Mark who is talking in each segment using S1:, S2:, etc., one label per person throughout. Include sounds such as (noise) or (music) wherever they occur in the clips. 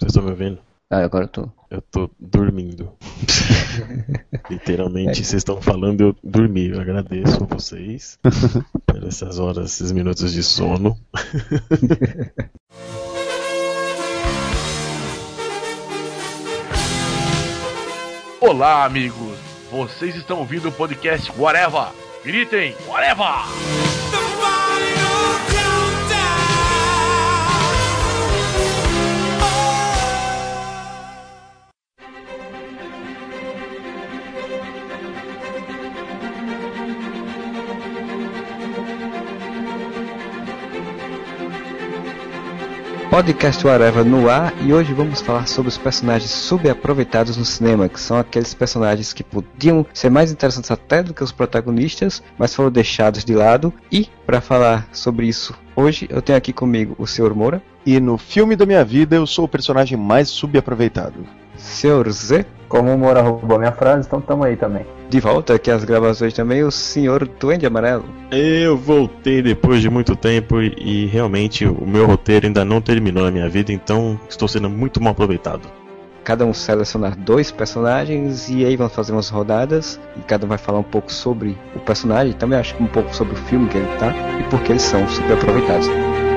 S1: Vocês estão me ouvindo?
S2: Ah, agora eu tô.
S1: Eu tô dormindo. (laughs) Literalmente, vocês estão falando, eu dormi. Eu agradeço a vocês (laughs) por essas horas, esses minutos de sono. (laughs)
S3: Olá, amigos! Vocês estão ouvindo o podcast Whatever! Gritem, Whatever!
S2: Podcast Whatever no ar e hoje vamos falar sobre os personagens subaproveitados no cinema, que são aqueles personagens que podiam ser mais interessantes até do que os protagonistas, mas foram deixados de lado. E para falar sobre isso hoje, eu tenho aqui comigo o Sr. Moura.
S4: E no filme da minha vida eu sou o personagem mais subaproveitado.
S2: Sr. Z.
S5: Como o Moura roubou minha frase, então tamo aí também.
S2: De volta aqui às gravações também, o Sr. Duende Amarelo.
S1: Eu voltei depois de muito tempo e, realmente o meu roteiro ainda não terminou na minha vida, então estou sendo muito mal aproveitado.
S2: Cada um selecionar dois personagens e aí vamos fazer umas rodadas e cada um vai falar um pouco sobre o personagem, também acho que um pouco sobre o filme que ele tá e porque eles são subaproveitados.
S1: De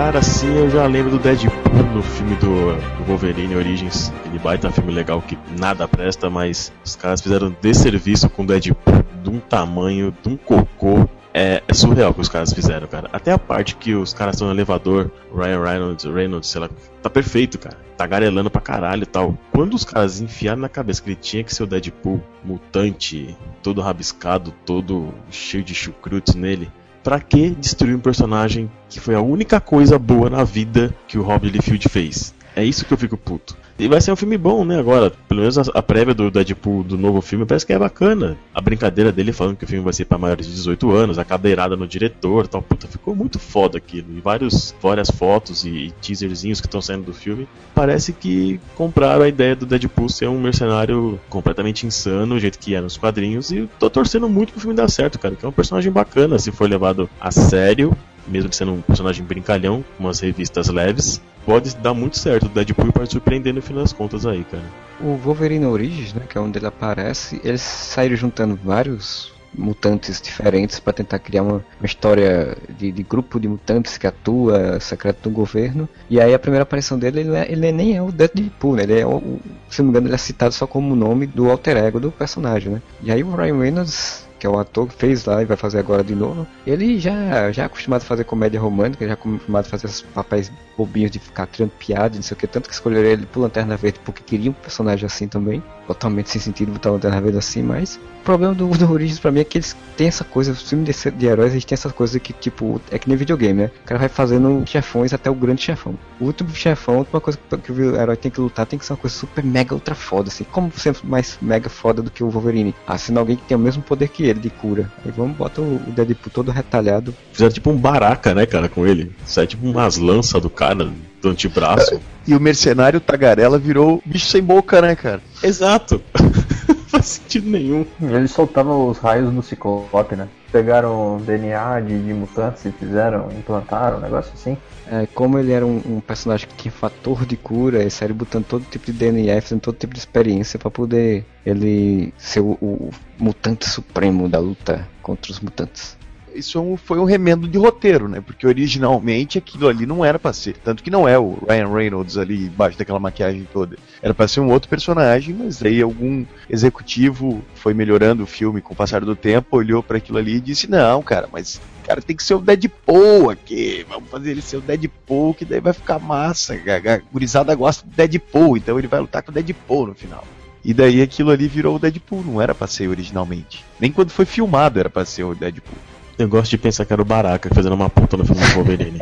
S1: cara assim eu já lembro do Deadpool no filme do, do Wolverine Origins. Aquele baita filme legal que nada presta, mas os caras fizeram desserviço com o Deadpool de um tamanho, de um cocô. É, é surreal o que os caras fizeram, cara. Até a parte que os caras estão no elevador, Ryan Reynolds, Reynolds, sei lá, tá perfeito, cara. Tá garelando pra caralho e tal. Quando os caras enfiaram na cabeça que ele tinha que ser o Deadpool, mutante, todo rabiscado, todo cheio de chucrutes nele, Pra que destruir um personagem que foi a única coisa boa na vida que o Rob Liefeld fez? É isso que eu fico puto. E vai ser um filme bom, né? Agora, pelo menos a, prévia do Deadpool do novo filme parece que é bacana. A brincadeira dele falando que o filme vai ser para maiores de 18 anos, a cadeirada no diretor tal. Puta, ficou muito foda aquilo. E vários, várias fotos e, e teaserzinhos que estão saindo do filme. Parece que compraram a ideia do Deadpool ser um mercenário completamente insano, o jeito que é nos quadrinhos. E tô torcendo muito pro filme dar certo, cara. Que é um personagem bacana se for levado a sério mesmo sendo um personagem brincalhão, umas revistas leves, pode dar muito certo. O Deadpool pode surpreender no fim das contas aí, cara.
S2: O Wolverine Origins, né, que é onde ele aparece, eles saíram juntando vários mutantes diferentes para tentar criar uma, uma história de, de, grupo de mutantes que atua secreto do governo. E aí a primeira aparição dele, ele, é, ele nem é o Deadpool, né? Ele é o, se não me engano, ele é citado só como o nome do alter ego do personagem, né? E aí o Ryan Reynolds que é o ator que fez lá e vai fazer agora de novo, ele já, já é acostumado a fazer comédia romântica, já é acostumado a fazer esses papéis bobinhos de ficar tirando piada, não sei o que, tanto que escolheram ele pro Lanterna Verde porque queria um personagem assim também, totalmente sem sentido botar o Lanterna Verde assim, mas o problema do, do Origins pra mim é que eles têm essa coisa, os filmes de, de heróis, eles têm essa coisa que, tipo, é que nem videogame, né? O cara vai fazendo chefões até o grande chefão. O último chefão, a última coisa que o herói tem que lutar tem que ser uma coisa super mega ultra foda, assim. Como sempre mais mega foda do que o Wolverine? Ah, sendo alguém que tem o mesmo poder que ele, de cura. Aí vamos botar o Deadpool todo retalhado.
S1: Fizeram tipo um baraca, né, cara, com ele. Sai tipo umas lanças do cara do antebraço. (laughs)
S4: E o mercenário Tagarela virou bicho sem boca, né, cara?
S1: Exato. (laughs) faz sentido nenhum.
S5: Ele soltava os raios no ciclope, né? Pegaram DNA de, de mutantes e fizeram, implantaram, um negócio assim.
S2: É, como ele era um, um, personagem que tinha fator de cura, ele saiu botando todo tipo de DNA, fazendo todo tipo de experiência para poder ele ser o, o, mutante supremo da luta contra os mutantes
S4: isso foi um remendo de roteiro, né? Porque originalmente aquilo ali não era pra ser. Tanto que não é o Ryan Reynolds ali embaixo daquela maquiagem toda. Era pra ser um outro personagem, mas aí algum executivo foi melhorando o filme com o passar do tempo, olhou para aquilo ali e disse: Não, cara, mas cara tem que ser o Deadpool aqui. Vamos fazer ele ser o Deadpool, que daí vai ficar massa. A gurizada gosta do Deadpool, então ele vai lutar com o Deadpool no final. E daí aquilo ali virou o Deadpool, não era pra ser originalmente. Nem quando foi filmado era pra ser o Deadpool.
S1: Eu gosto de pensar que era o Baraka fazendo uma puta no filme do Wolverine.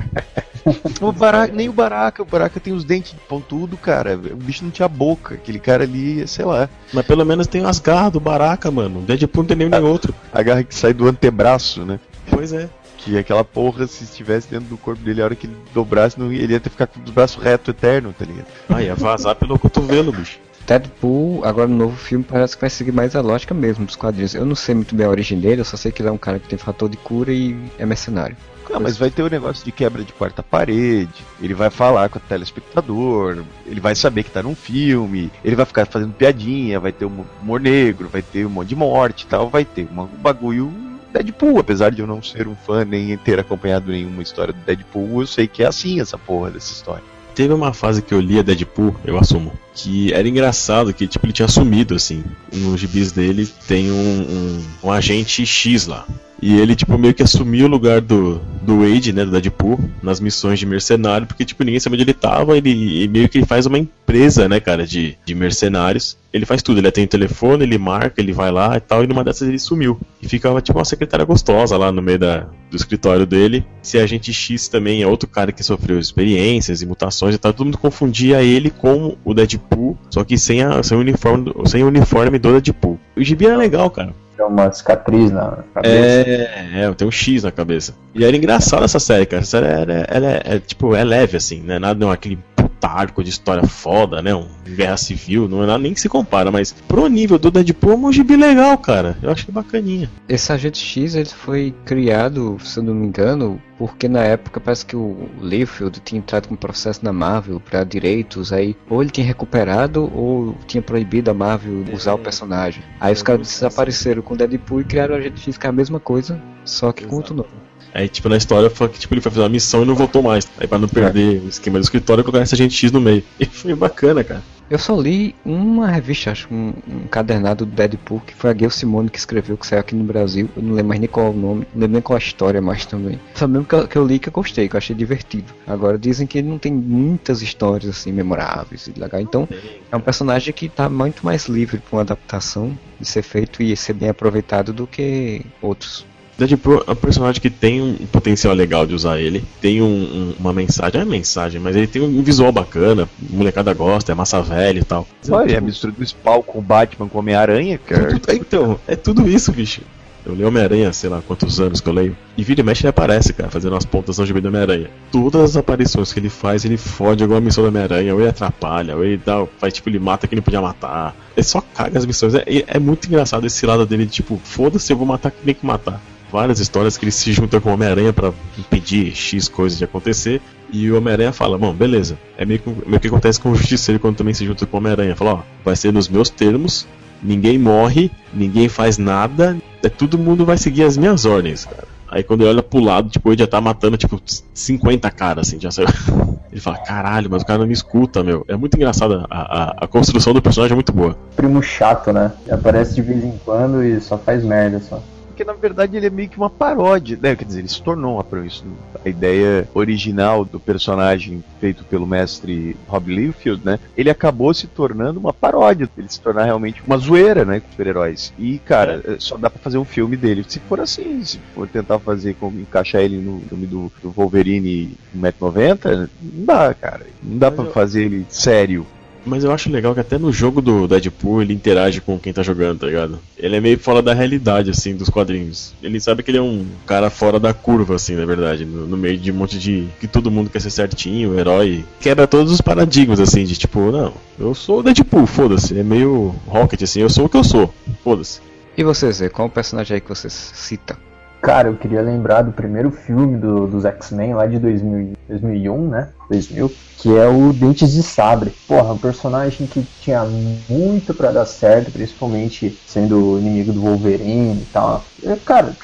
S1: (laughs)
S4: o Baraka, nem o Baraka, o Baraka tem os dentes pontudo, cara. O bicho não tinha boca. Aquele cara ali, sei lá.
S1: Mas pelo menos tem as garras do Baraka, mano. O Deadpool não tem nenhum nem outro.
S4: A garra que sai do antebraço, né?
S1: Pois é.
S4: Que aquela porra, se estivesse dentro do corpo dele, a hora que ele dobrasse, não, ele ia ter que ficar com os braços retos eterno, tá ligado?
S1: Ah, ia vazar pelo cotovelo, bicho.
S2: Deadpool, agora no novo filme, parece que vai seguir mais a lógica mesmo dos quadrinhos. Eu não sei muito bem a origem dele, eu só sei que ele é um cara que tem fator de cura e é mercenário.
S4: Ah, mas vai ter o negócio de quebra de quarta parede, ele vai falar com o telespectador, ele vai saber que tá num filme, ele vai ficar fazendo piadinha, vai ter um humor negro, vai ter um monte de morte e tal, vai ter um bagulho Deadpool, apesar de eu não ser um fã nem ter acompanhado nenhuma história do Deadpool, eu sei que é assim essa porra dessa história.
S1: Teve uma fase que eu lia Deadpool, eu assumo, que era engraçado que tipo ele tinha sumido assim. Nos gibis dele tem um, um, um agente X lá. E ele, tipo, meio que assumiu o lugar do, do Wade, né, do Deadpool, nas missões de mercenário, porque, tipo, ninguém sabia onde ele tava, ele e meio que faz uma empresa, né, cara, de, de mercenários. Ele faz tudo, ele tem um telefone, ele marca, ele vai lá e tal, e numa dessas ele sumiu. E ficava, tipo, uma secretária gostosa lá no meio da, do escritório dele. Se a gente X também é outro cara que sofreu experiências e mutações e tal, todo mundo confundia ele com o Deadpool, só que sem, a, sem, o, uniforme, sem o uniforme do Deadpool. O gibi era legal, cara.
S5: Tem uma cicatriz na cabeça.
S1: É, é, tem um X na cabeça. E era engraçado essa série, cara. Essa série era, ela é, é, tipo, é leve, assim, né? Nada não é aquele puta arco de história foda, né? Um guerra civil, não é nada nem que se compara, mas pro nível do Deadpool é um gibi legal, cara. Eu acho que é bacaninha.
S2: Esse Agente X ele foi criado, se eu não me engano, porque na época parece que o Liefeld tinha entrado com um processo na Marvel para direitos, aí ou ele tinha recuperado ou tinha proibido a Marvel usar o personagem. Aí os caras desapareceram com o Deadpool e criaram o Agente X que é a mesma coisa, só que com outro nome.
S1: Aí, tipo, na história foi que tipo, ele foi fazer uma missão e não voltou mais. Aí, pra não perder o esquema do escritório, colocaram esse agente X no meio. (laughs) E foi bacana, cara.
S2: Eu só li uma revista, acho, um, um cadernado do Deadpool, que foi a Gail Simone que escreveu, que saiu aqui no Brasil. Eu não lembro mais nem qual é o nome, não lembro nem qual a história mais também. Só mesmo que eu, que eu li que eu gostei, que eu achei divertido. Agora dizem que ele não tem muitas histórias assim memoráveis e legal. Então é um personagem que tá muito mais livre para uma adaptação de ser feito e ser bem aproveitado do que outros.
S1: Deadpool é um personagem que tem um potencial legal de usar ele, tem um, um, uma mensagem, é mensagem, mas ele tem um visual bacana, molecada gosta, é massa velha e tal.
S4: Olha, é a mistura do Spawn com o Batman com Homem-Aranha, cara.
S1: Tudo- então, é tudo isso, bicho. Eu leio Homem-Aranha, sei lá quantos anos que eu leio. E vira e mexe ele aparece, cara, fazendo as pontas no gibi do Homem-Aranha. Todas as aparições que ele faz, ele fode alguma missão do Homem-Aranha, ou ele atrapalha, ou ele dá, faz tipo, ele mata quem não podia matar. Ele só caga as missões. É, é muito engraçado esse lado dele, tipo, foda-se, eu vou matar quem tem que matar. Várias histórias que ele se junta com o Homem-Aranha pra impedir X coisas de acontecer. E o Homem-Aranha fala, bom, beleza. É meio que, meio que acontece com o Justiceiro quando também se junta com o Homem-Aranha. Fala, ó, vai ser nos meus termos, ninguém morre, ninguém faz nada, é, todo mundo vai seguir as minhas ordens, cara. Aí quando ele olha pro lado, tipo, ele já tá matando, tipo, 50 caras, assim, já saiu. (laughs) Ele fala, caralho, mas o cara não me escuta, meu. É muito engraçado, a, a, a construção do personagem é muito boa.
S5: Primo chato, né? Aparece de vez em quando e só faz merda só.
S4: Porque na verdade ele é meio que uma paródia, né? Quer dizer, ele se tornou uma paródia. A ideia original do personagem feito pelo mestre Rob Liefeld, né? Ele acabou se tornando uma paródia. Ele se tornar realmente uma zoeira, né? Com super-heróis. E, cara, é, só dá pra fazer um filme dele. Se for assim, se for tentar fazer, como encaixar ele no filme do, do Wolverine 1,90m, não dá, cara. Não dá
S1: Mas
S4: pra
S1: eu-
S4: fazer ele sério.
S1: Mas eu acho legal que até no jogo do Deadpool ele interage com quem tá jogando, tá ligado? Ele é meio fora da realidade, assim, dos quadrinhos. Ele sabe que ele é um cara fora da curva, assim, na verdade. No, no meio de um monte de. que todo mundo quer ser certinho, herói. Quebra todos os paradigmas, assim, de tipo, não, eu sou o Deadpool, foda-se. É meio Rocket, assim, eu sou o que eu sou, foda-se.
S2: E você, Zé, qual personagem aí que você cita?
S5: Cara, eu queria lembrar do primeiro filme do- dos X-Men lá de 2000, 2001, né? 2000, que é o Dentes de Sabre. Porra, um personagem que tinha muito pra dar certo, principalmente sendo inimigo do Wolverine e tal. É, Cara,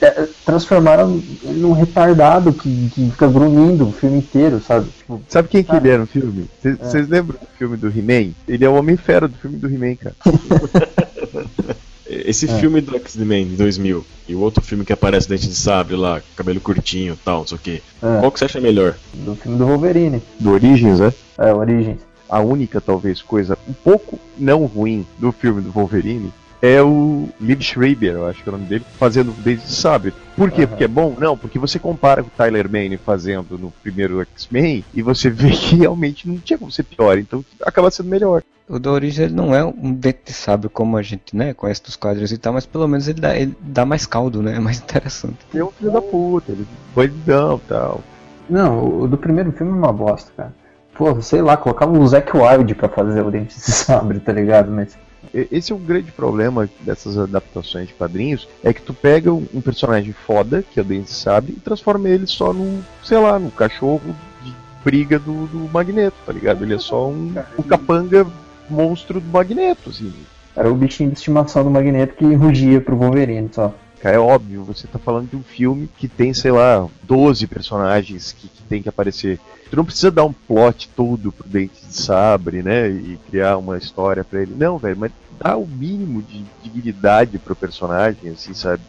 S5: é, transformaram ele num retardado que, que fica grunhindo o filme inteiro, sabe? Tipo,
S4: Sabe quem que
S5: Ah.
S4: ele é no filme? Vocês lembram do filme do He-Man? Ele é o Homem-Fera do filme do He-Man, cara. (laughs)
S1: Esse
S5: É.
S1: filme do X-Men de 2000 e o outro filme que aparece Dente de Sabre lá, cabelo curtinho e tal, não sei o que.
S5: é,
S1: Qual que você acha melhor?
S5: do filme do Wolverine.
S4: Do Origins, né?
S5: É, Origins.
S4: a única, talvez, coisa um pouco não ruim do filme do Wolverine é o Liv Schreiber, eu acho que é o nome dele, fazendo Dente de Sabre. Por quê?
S5: Aham.
S4: Porque é bom? Não, porque você compara com o Tyler Mane fazendo no primeiro X-Men e você vê que realmente não tinha como ser pior, então acaba sendo melhor.
S2: O do Origem ele não é um dente de sábio como a gente né, conhece dos quadrinhos e tal, mas pelo menos ele dá, ele dá mais caldo, né? É mais interessante.
S4: Ele é um filho da puta, ele é bandidão e tal.
S5: Não, o do primeiro filme é uma bosta, cara. Pô, sei lá, colocava o Zack Wilde pra fazer o Dente de (laughs) Sabre, tá ligado? Mas
S4: esse é o grande problema dessas adaptações de quadrinhos, é que tu pega um personagem foda, que o Dente Sabre, e transforma ele só num, sei lá, num cachorro de briga do, do Magneto, tá ligado? Ele é só um, um capanga monstro do Magneto, assim.
S5: Era o bichinho de estimação do Magneto que rugia pro Wolverine só.
S4: É óbvio, você tá falando de um filme que tem, sei lá, 12 personagens que, que tem que aparecer. Tu não precisa dar um plot todo pro Dente de Sabre, né? E criar uma história para ele. Não, velho, mas dá o mínimo de dignidade pro personagem, assim, sabe?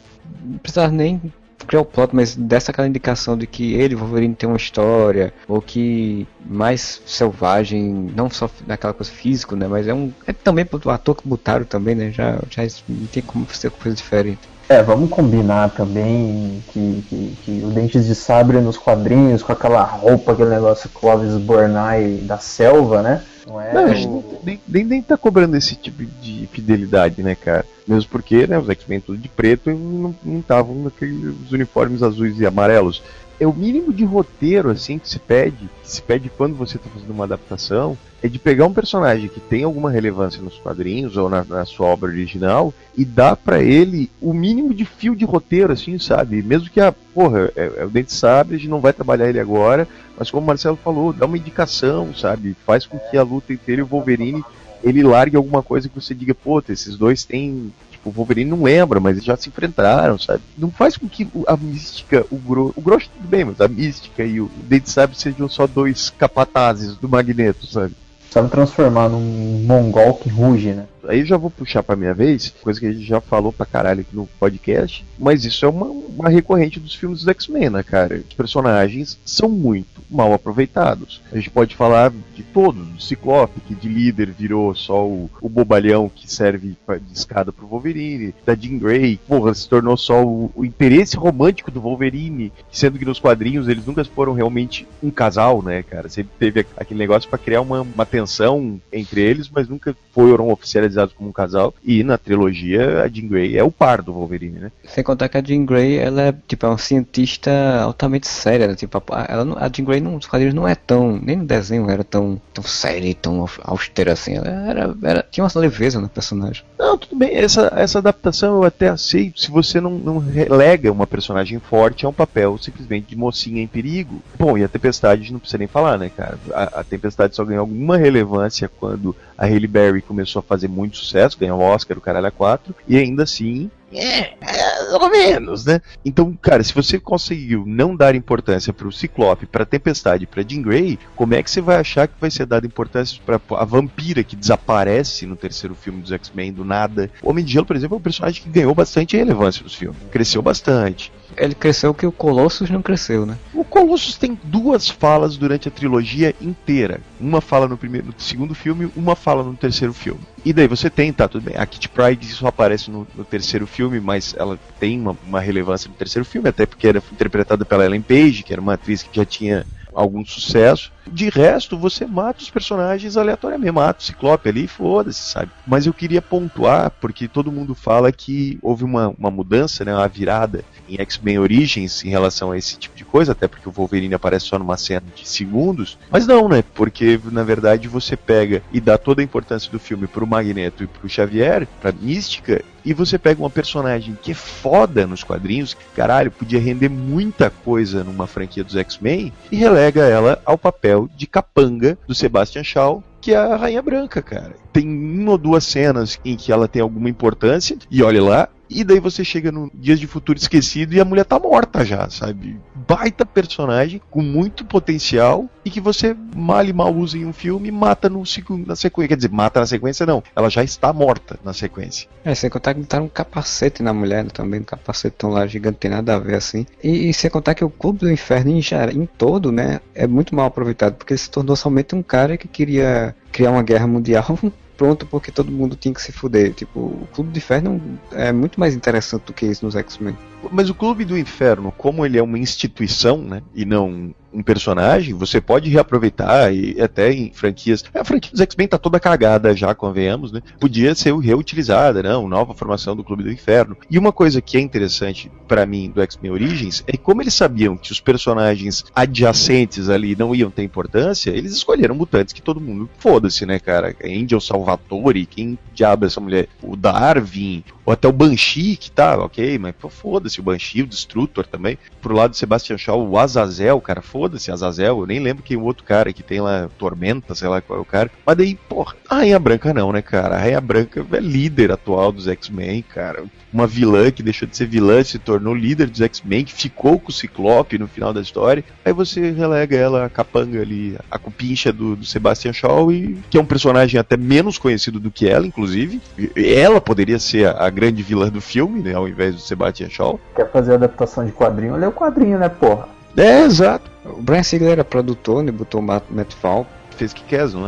S2: Não precisa nem criar o plot, mas dessa aquela indicação de que ele, Wolverine, tem uma história, ou que mais selvagem, não só naquela coisa físico, né? Mas é um. É também o ator que botaram também, né? Já, já não tem como ser coisa diferente.
S5: É, vamos combinar também que, que, que, o Dentes de Sabre nos quadrinhos, com aquela roupa, aquele negócio Clovis Bornai da selva, né?
S4: Não é. Não, a gente nem, nem, nem tá cobrando esse tipo de fidelidade, né, cara? Mesmo porque, né, os X-Men tudo de preto e não estavam naqueles uniformes azuis e amarelos é o mínimo de roteiro assim que se pede, que se pede quando você está fazendo uma adaptação, é de pegar um personagem que tem alguma relevância nos quadrinhos ou na, na sua obra original e dar para ele o mínimo de fio de roteiro, assim, sabe? Mesmo que a porra, é, é o Dente Sabre, a gente não vai trabalhar ele agora, mas como o Marcelo falou, dá uma indicação, sabe? Faz com que a luta ele e o Wolverine ele largue alguma coisa que você diga, pô, esses dois têm o Wolverine não lembra, mas já se enfrentaram, sabe? Não faz com que a mística, o grosso, o grosso tudo bem, mas a mística e o Dente Sabe sejam só dois capatazes do Magneto, sabe?
S5: Sabe transformar num mongol que ruge, né?
S4: Aí já vou puxar pra minha vez, coisa que a gente já falou pra caralho aqui no podcast, mas isso é uma, uma recorrente dos filmes dos X-Men, né, cara? Os personagens são muito mal aproveitados. A gente pode falar de todos, do Ciclope, que de líder virou só o, o bobalhão que serve de escada pro Wolverine, da Jean Grey, porra, se tornou só o, o interesse romântico do Wolverine, sendo que nos quadrinhos eles nunca foram realmente um casal, né, cara? Sempre teve aquele negócio para criar uma, uma tensão entre eles, mas nunca foram oficializados como um casal. E na trilogia, a Jean Grey é o par do Wolverine, né?
S2: Sem contar que a Jean Grey, ela é, tipo, é uma cientista altamente séria, né? Tipo, ela, a Jean Grey nos quadrinhos não é tão, nem no desenho era tão, tão séria e tão austera assim. Ela era, era, tinha uma leveza no personagem.
S4: Não, tudo bem, essa, essa adaptação eu até aceito se você não, não relega uma personagem forte a um papel simplesmente de mocinha em perigo. Bom, e a Tempestade não precisa nem falar, né, cara? A, a Tempestade só ganhou alguma relevância quando a Halle Berry começou a fazer muito sucesso, ganhou o Oscar, o Caralho 4, e ainda assim é, mais ou menos, né? Então, cara, se você conseguiu não dar importância pro Ciclope, pra Tempestade, pra Jean Grey, como é que você vai achar que vai ser dada importância pra a vampira que desaparece no terceiro filme dos X-Men do nada? O Homem de Gelo, por exemplo, é um personagem que ganhou bastante relevância nos filmes, cresceu bastante
S2: ele cresceu que o Colossus não cresceu, né?
S4: O Colossus tem duas falas durante a trilogia inteira. Uma fala no primeiro, no segundo filme, uma fala no terceiro filme. E daí você tem, tá, tudo bem. A Kitty Pryde só aparece no, no terceiro filme, mas ela tem uma, uma, relevância no terceiro filme, até porque era interpretada pela Ellen Page, que era uma atriz que já tinha algum sucesso. De resto, você mata os personagens aleatoriamente, mata o Ciclope ali, foda-se, sabe? Mas eu queria pontuar, porque todo mundo fala que houve uma, uma mudança, né, uma virada em X-Men Origins em relação a esse tipo de coisa, até porque o Wolverine aparece só numa cena de segundos. Mas não, né? Porque na verdade você pega e dá toda a importância do filme pro Magneto e pro Xavier, pra Mística, e você pega uma personagem que é foda nos quadrinhos, que caralho, podia render muita coisa numa franquia dos X-Men, e relega ela ao papel papel de capanga do Sebastian Shaw, que é a Rainha Branca, cara. Tem uma ou duas cenas em que ela tem alguma importância, e olha lá, e daí você chega no Dias de Futuro Esquecido e a mulher tá morta já, sabe? Baita personagem com muito potencial e que você mal e mal usa em um filme mata no, na sequência. Quer dizer, mata na sequência não. Ela já está morta na sequência.
S2: É, sem contar que botaram um capacete na mulher né, também, um capacete tão lá gigante, tem nada a ver assim. E, e, sem contar que o Clube do Inferno em, em todo, né, é muito mal aproveitado, porque ele se tornou somente um cara que queria criar uma guerra mundial (laughs) pronto porque todo mundo tinha que se fuder. Tipo, o Clube do Inferno é muito mais interessante do que isso nos X-Men.
S4: Mas o Clube do Inferno, como ele é uma instituição, né, e não um personagem, você pode reaproveitar e até em franquias. A franquia dos X-Men tá toda cagada já, convenhamos, né? Podia ser reutilizada, não? Nova formação do Clube do Inferno. E uma coisa que é interessante para mim do X-Men Origins é que como eles sabiam que os personagens adjacentes ali não iam ter importância, eles escolheram mutantes que todo mundo foda-se, né, cara? Angel Salvatore, quem diabo é essa mulher? O Darwin, ou até o Banshee, que tá, ok, mas foda-se o Banshee, o Destrutor também. Pro lado do Sebastian Shaw, o Azazel, cara, foda-se Azazel, eu nem lembro quem o outro cara que tem lá, Tormenta, sei lá qual é o cara. Mas daí, porra, a Rainha Branca não, né, cara? A Rainha Branca é líder atual dos X-Men, cara. Uma vilã que deixou de ser vilã, se tornou líder dos X-Men, que ficou com o Ciclope no final da história. Aí você relega ela, a capanga ali, a cupincha do, do Sebastian Shaw, e, que é um personagem até menos conhecido do que ela, inclusive. Ela poderia ser a, a grande vilã do filme, né, ao invés do Sebastian Shaw.
S5: Quer fazer adaptação de quadrinho? Olha o quadrinho, né, porra?
S4: É, exato.
S2: O Brian Siegler era produtor, né? Botou o Matt Matt Fall.
S4: Fez que quer, não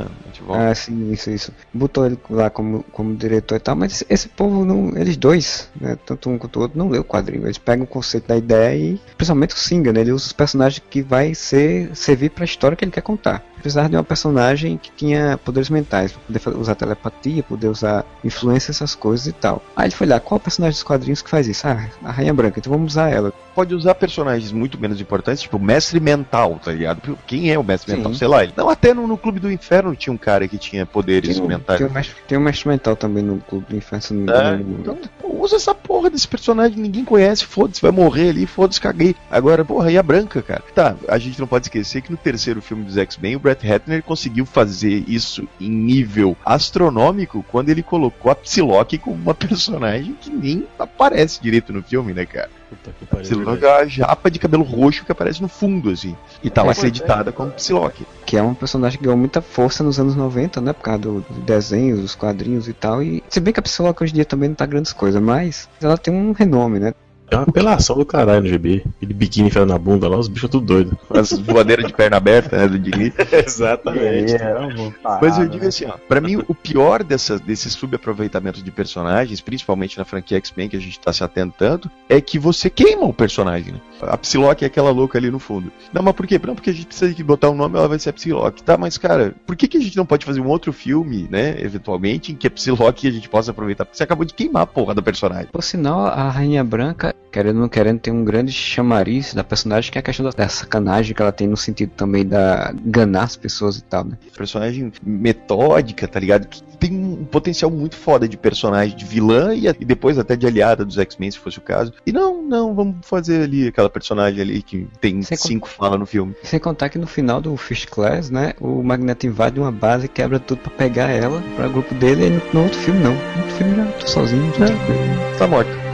S4: é?
S2: Ah, sim, isso, isso. Botou ele lá como, como diretor e tal, mas esse, povo não. Eles dois, né? Tanto um quanto o outro, não lê o quadrinho. Eles pegam o conceito da ideia e. Principalmente o Singer, né? Ele usa os personagens que vai ser, servir pra história que ele quer contar. Precisava de uma personagem que tinha poderes mentais, pra poder usar telepatia, poder usar influência, essas coisas e tal. Aí ele foi lá, qual personagem dos quadrinhos que faz isso? Ah, a Rainha Branca, então vamos usar ela.
S4: Pode usar personagens muito menos importantes, tipo o Mestre Mental, tá ligado? Quem é o Mestre
S2: Sim.
S4: Mental? Sei lá. Ele... Não, até no, no Clube do Inferno tinha um cara que tinha poderes
S2: Tem,
S4: mentais.
S2: tem, um mestre, tem um mestre mental também no Clube se não me
S4: É, então, pô, usa essa porra desse personagem, ninguém conhece, foda-se, vai morrer ali, foda-se, caguei. Agora, porra, e a branca, cara? Tá, a gente não pode esquecer que no terceiro filme dos X-Men, o Brett Ratner conseguiu fazer isso em nível astronômico quando ele colocou a Psylocke como uma (laughs) personagem que nem aparece direito no filme, né, cara?
S1: Puta que pariu.
S4: Psylocke é a japa de cabelo roxo que aparece no fundo, assim. E tá lá
S2: É,
S4: acreditada como Psylocke.
S2: que é um personagem que ganhou muita força nos anos 90, né? Por causa do, do desenho, dos quadrinhos e tal. E se bem que a Psylocke hoje em dia também não tá grandes coisas, mas ela tem um renome, né?
S1: É uma apelação do caralho no GB. Aquele biquíni enfiado na bunda lá, os bichos tudo doido.
S4: As voadeiras de perna aberta, né, do Dini. (laughs)
S1: Exatamente.
S4: Mas eu digo assim, ó, pra mim o pior dessa, desse subaproveitamento de personagens, principalmente na franquia X-Men que a gente tá se atentando, é que você queima o personagem, né? A Psylocke é aquela louca ali no fundo. Não, mas por quê? Não, porque a gente precisa de botar um nome, ela vai ser a Psylocke. Tá, mas cara, por que, que a gente não pode fazer um outro filme, né, eventualmente, em que a Psylocke a gente possa aproveitar? Porque você acabou de queimar a porra do personagem.
S2: Por sinal, a Rainha Branca, querendo ou não querendo, tem um grande chamariz da personagem, que é a questão da, da sacanagem que ela tem no sentido também da enganar as pessoas e tal, né?
S4: personagem metódica, tá ligado? Que tem um potencial muito foda de personagem de vilã e, e depois até de aliada dos X-Men, se fosse o caso. E não, não, vamos fazer ali aquela personagem ali que tem
S2: Sem con-
S4: cinco falas no filme.
S2: Sem contar que no final do First Class, né, o Magneto invade uma base e quebra tudo pra pegar ela para o grupo dele e no, no outro filme não. No outro filme já tô sozinho, já tranquilo.
S4: Tá morto.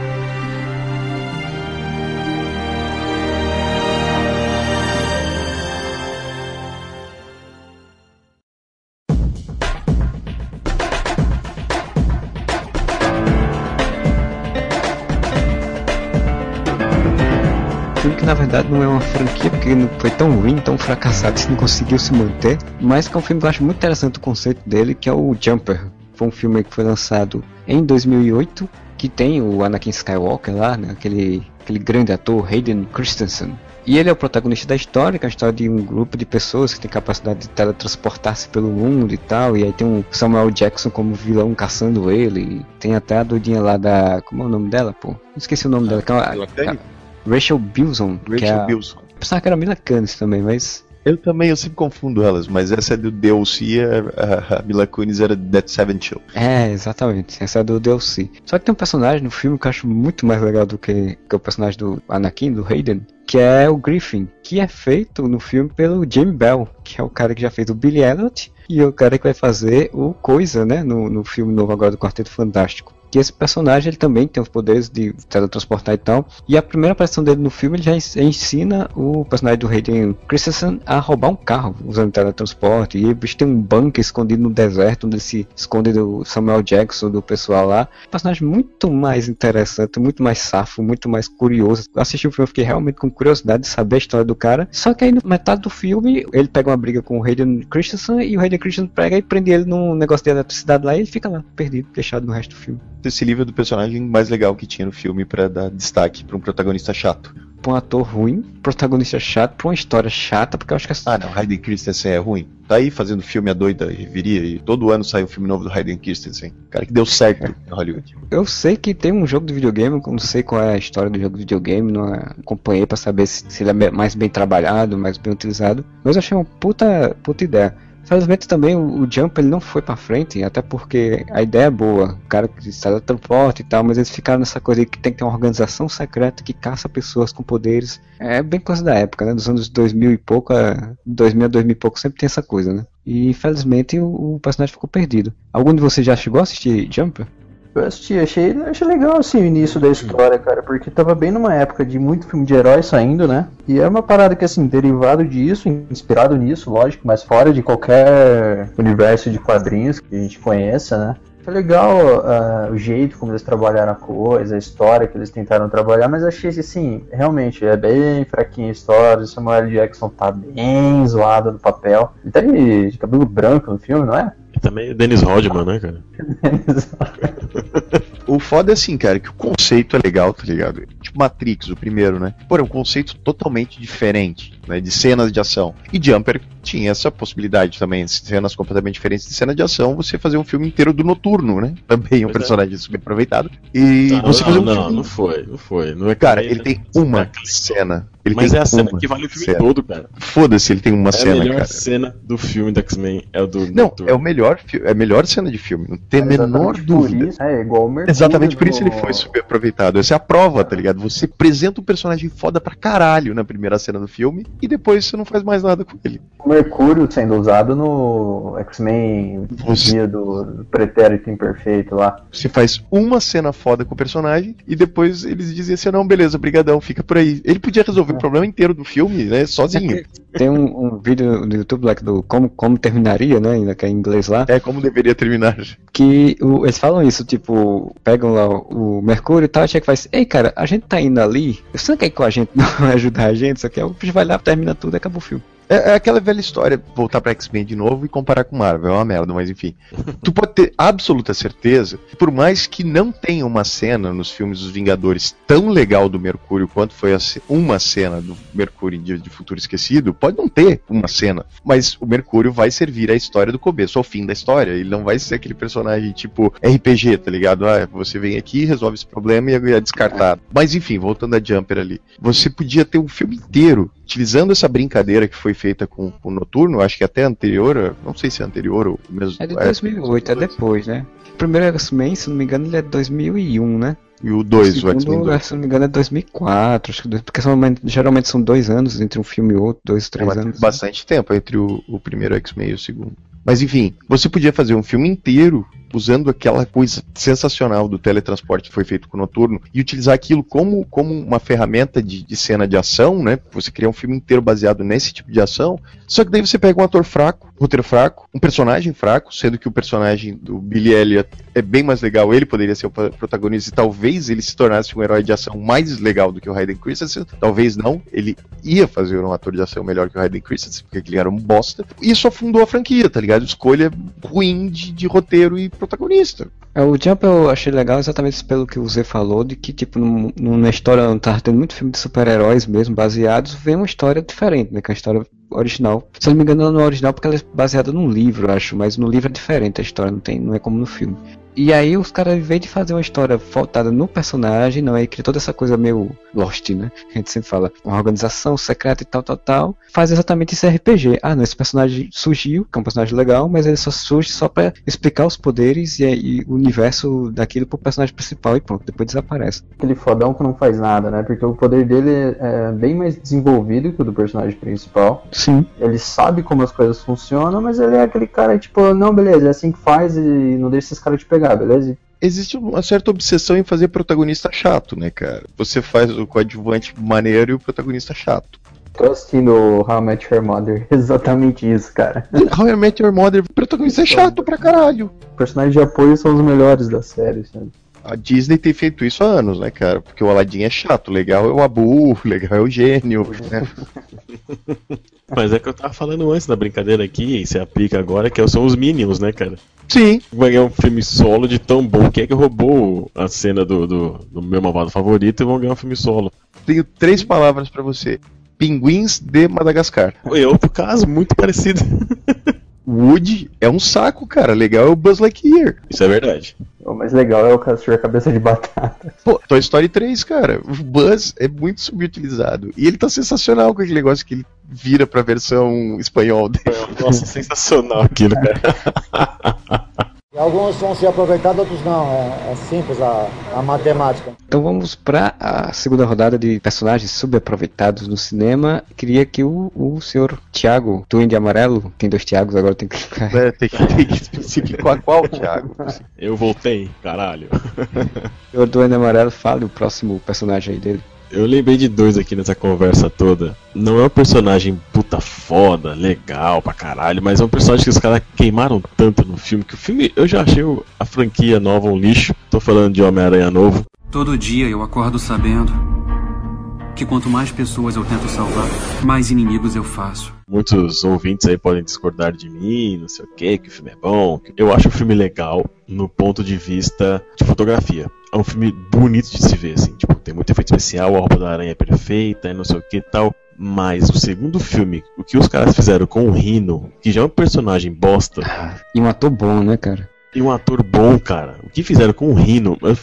S2: Na verdade não é uma franquia, porque foi tão ruim, tão fracassado que não conseguiu se manter, mas que é um filme que eu acho muito interessante o conceito dele, que é o Jumper. Foi um filme que foi lançado em 2008, que tem o Anakin Skywalker lá, né, aquele, aquele grande ator, Hayden Christensen. E ele é o protagonista da história, que é a história de um grupo de pessoas que tem capacidade de teletransportar-se pelo mundo e tal. E aí tem o Samuel Jackson como vilão caçando ele. Tem até a doidinha lá da. Como é o nome dela, pô? Esqueci o nome dela. Que é uma-? Rachel Bilson, que é
S4: Rachel
S2: a...
S4: Bilson.
S2: Pensava que era Mila Kunis também, mas
S4: Eu também, eu sempre confundo elas, mas essa é do DLC, a, a Mila Kunis era Dead Seven Show.
S2: é, exatamente, essa é do DLC. Só que tem um personagem no filme que eu acho muito mais legal do que, que o personagem do Anakin, do Hayden, que é o Griffin, que é feito no filme pelo Jamie Bell, que é o cara que já fez o Billy Elliot e o cara que vai fazer o Coisa, né, no, no filme novo agora do Quarteto Fantástico. Que esse personagem ele também tem os poderes de teletransportar e tal. E a primeira aparição dele no filme ele já ens- ensina o personagem do Hayden Christensen a roubar um carro usando teletransporte. E bicho tem um bunker escondido no deserto onde se esconde do Samuel Jackson, do pessoal lá. Um personagem muito mais interessante, muito mais safo, muito mais curioso. Eu assisti o filme, eu fiquei realmente com curiosidade de saber a história do cara. Só que aí no metade do filme ele pega uma briga com o Hayden Christensen e o Hayden Christensen pega e prende ele num negócio de eletricidade lá e ele fica lá, perdido, deixado no resto do filme.
S4: Esse livro do personagem mais legal que tinha no filme pra dar destaque pra um protagonista chato.
S2: pra um ator ruim, protagonista chato, pra uma história chata, porque eu acho que
S4: Ah, não, Hayden Christensen é ruim. Tá aí fazendo filme a doida viria, e todo ano sai um filme novo do Hayden Christensen. Cara que deu certo em Hollywood.
S2: Eu sei que tem um jogo de videogame, não sei qual é a história do jogo de videogame, não acompanhei pra saber se, se ele é mais bem trabalhado, mais bem utilizado, mas eu achei uma puta, puta ideia. Felizmente também o, Jump ele não foi pra frente, até porque a ideia é boa, o cara que se teletransporta e tal, mas eles ficaram nessa coisa aí que tem que ter uma organização secreta que caça pessoas com poderes. É bem coisa da época, né? Dos anos 2000 e pouco, a 2000 a 2000 e pouco sempre tem essa coisa, né? E infelizmente o, personagem ficou perdido. Algum de vocês já chegou a assistir Jumper?
S5: Eu assisti, achei, achei legal assim o início da história, cara, porque tava bem numa época de muito filme de herói saindo, né? E é uma parada que, assim, derivado disso, inspirado nisso, lógico, mas fora de qualquer universo de quadrinhos que a gente conheça, né? Foi legal uh, o jeito como eles trabalharam a coisa, a história que eles tentaram trabalhar, mas achei que, assim, realmente é bem fraquinha a história. O Samuel Jackson tá bem zoado no papel. Ele tá de, de cabelo branco no filme, não é?
S1: Também Dennis Rodman, né, cara? (laughs)
S4: o foda é assim, cara, que o conceito é legal, tá ligado? Tipo Matrix, o primeiro, né? Porém, é um conceito totalmente diferente, né? De cenas de ação. E Jumper tinha essa possibilidade também, cenas completamente diferentes de cena de ação, você fazer um filme inteiro do noturno, né? (laughs) Também um é. personagem é. super aproveitado. E
S1: não,
S4: você
S1: não,
S4: fazer um
S1: não,
S4: filme...
S1: não foi, não foi. Não é
S4: cara, ele tem uma cena ele
S1: Mas
S4: é
S1: a cena que vale o filme
S4: cena.
S1: todo, cara.
S4: Foda-se, ele tem uma
S1: é
S4: cena,
S1: cara. A melhor
S4: cara.
S1: cena do filme do X-Men é o do.
S4: Não, é o melhor, é a melhor cena de filme, não tem a menor dúvida.
S5: Isso, é igual o Mercúrio
S4: Exatamente por
S5: do...
S4: isso ele foi super aproveitado. Essa é a prova, tá ligado? Você apresenta um personagem foda pra caralho na primeira cena do filme e depois você não faz mais nada com ele.
S5: O Mercúrio sendo usado no X-Men
S4: Você-
S5: dia do, Pretérito Imperfeito lá.
S4: Você faz uma cena foda com o personagem e depois eles dizem assim: não, beleza, brigadão, fica por aí. Ele podia resolver o problema inteiro do filme, né, sozinho. (laughs)
S2: Tem um, um vídeo no YouTube lá do como, como terminaria, né? Ainda que é em inglês lá.
S4: É como deveria terminar.
S2: que o- eles falam isso, tipo, pegam lá o, o Mercúrio e tal, e chega e faz, ei cara, a gente tá indo ali, você não quer ir com a gente não (laughs) ajudar a gente, só que o bicho vai lá, termina tudo e acabou o filme.
S4: É, é aquela velha história, voltar pra X-Men de novo e comparar com Marvel, é uma merda, mas enfim. (laughs) tu pode ter absoluta certeza, que por mais que não tenha uma cena nos filmes dos Vingadores tão legal do Mercúrio quanto foi uma cena do Mercúrio em Dia de Futuro Esquecido, pode não ter uma cena, mas o Mercúrio vai servir a história do começo ao fim da história. Ele não vai ser aquele personagem tipo RPG, tá ligado? Ah, você vem aqui, resolve esse problema e é descartado. Mas enfim, voltando a Jumper ali, você podia ter um filme inteiro utilizando essa brincadeira que foi feita com com o Noturno, acho que até anterior, não sei se é anterior ou mesmo.
S2: É de 2008, é depois, né? O primeiro X-Men, se não me engano, ele é de 2001, né?
S4: E o 2, o
S2: segundo,
S4: X-Men 2.
S2: se não me engano, é 2004, acho que dois- porque são- geralmente são dois anos entre um filme e outro, dois,
S4: É,
S2: três
S4: mas
S2: anos.
S4: teve bastante tempo entre o, o primeiro X-Men e o segundo. Mas enfim, você podia fazer um filme inteiro usando aquela coisa sensacional do teletransporte que foi feito com o Noturno e utilizar aquilo como, como uma ferramenta de, de cena de ação, né? Você criar um filme inteiro baseado nesse tipo de ação. Só que daí você pega um ator fraco, um roteiro fraco, um personagem fraco, sendo que o personagem do Billy Elliot é bem mais legal, ele poderia ser o pro- protagonista e talvez ele se tornasse um herói de ação mais legal do que o Hayden Christensen, talvez não, ele ia fazer um ator de ação melhor que o Hayden Christensen, porque ele era um bosta, e isso afundou a franquia, tá ligado? Escolha ruim de, de roteiro e protagonista.
S2: É, o Jump eu achei legal exatamente pelo que Zé falou, de que, tipo, num- num- na história, não tava tendo muito filme de super-heróis mesmo, baseados, vem uma história diferente, né, que é a história original. Se não me engano, não é original porque ela é baseada num livro, acho, mas no livro é diferente a história, não, tem, não é como no filme. E aí os caras, em vez de fazer uma história voltada no personagem, não, aí cria toda essa coisa meio Lost, né? A gente sempre fala, uma organização secreta e tal, tal, tal. Faz exatamente esse RPG. Ah, não, esse personagem surgiu, que é um personagem legal, mas ele só surge só pra explicar os poderes e, e o universo daquilo pro personagem principal e pronto, depois desaparece.
S5: Aquele fodão que não faz nada, né? Porque o poder dele é bem mais desenvolvido que o do personagem principal.
S2: Sim.
S5: Ele sabe como as coisas funcionam, mas ele é aquele cara, tipo, não, beleza, é assim que faz e não deixa esses caras te pegar, beleza?
S4: Existe uma certa obsessão em fazer protagonista chato, né, cara? Você faz o coadjuvante maneiro e o protagonista chato.
S5: Tô assistindo How I Met Your Mother, (laughs) exatamente isso, cara.
S4: How I Met Your Mother, o protagonista é chato pra caralho.
S5: Os personagens de apoio são os melhores da série, sabe?
S4: A Disney tem feito isso há anos, né, cara? Porque o Aladdin é chato, legal é o Abu, (laughs) legal é o gênio, né? (laughs)
S1: Mas é que eu tava falando antes da brincadeira aqui, e se aplica agora, que são os Minions, né, cara?
S4: Sim.
S1: Vai ganhar um filme solo de tão bom que é que roubou a cena do, do, do meu malvado favorito e vão ganhar um filme solo.
S4: Tenho três palavras pra você. Pinguins de Madagascar.
S1: É outro caso muito parecido. (laughs)
S4: Woody é um saco, cara. Legal é o Buzz Lightyear.
S1: Isso é verdade.
S5: O mais legal é o Castor Cabeça de Batata.
S4: Pô, Toy Story 3, cara. O Buzz é muito subutilizado. E ele tá sensacional com aquele negócio que ele vira pra versão espanhol dele.
S1: Nossa, sensacional aquilo, cara. (laughs)
S6: Alguns vão ser aproveitados, outros não. É, é simples a, a matemática.
S2: Então vamos para a segunda rodada de personagens subaproveitados no cinema. Queria que o, o senhor Thiago, Duende Amarelo, tem dois Thiagos, agora tem que ficar.
S4: É, tem, que, tem que especificar qual, Thiago.
S1: Eu voltei, caralho.
S2: O (laughs) senhor Duende Amarelo, fale o próximo personagem aí dele.
S1: Eu lembrei de dois aqui nessa conversa toda. Não é um personagem puta foda, legal pra caralho, mas é um personagem que os caras queimaram tanto no filme que o filme eu já achei a franquia nova um lixo. Tô falando de Homem-Aranha novo.
S7: Todo dia eu acordo sabendo que quanto mais pessoas eu tento salvar, mais inimigos eu faço.
S1: Muitos ouvintes aí podem discordar de mim, não sei o que, que o filme é bom. Eu acho o filme legal no ponto de vista de fotografia. É um filme bonito de se ver, assim, tipo, tem muito efeito especial, a roupa da aranha é perfeita, e não sei o que e tal. Mas o segundo filme, o que os caras fizeram com o Rino, que já é um personagem bosta,
S2: E um ator bom, né, cara?
S1: E um ator bom, cara. O que fizeram com o Rino? eu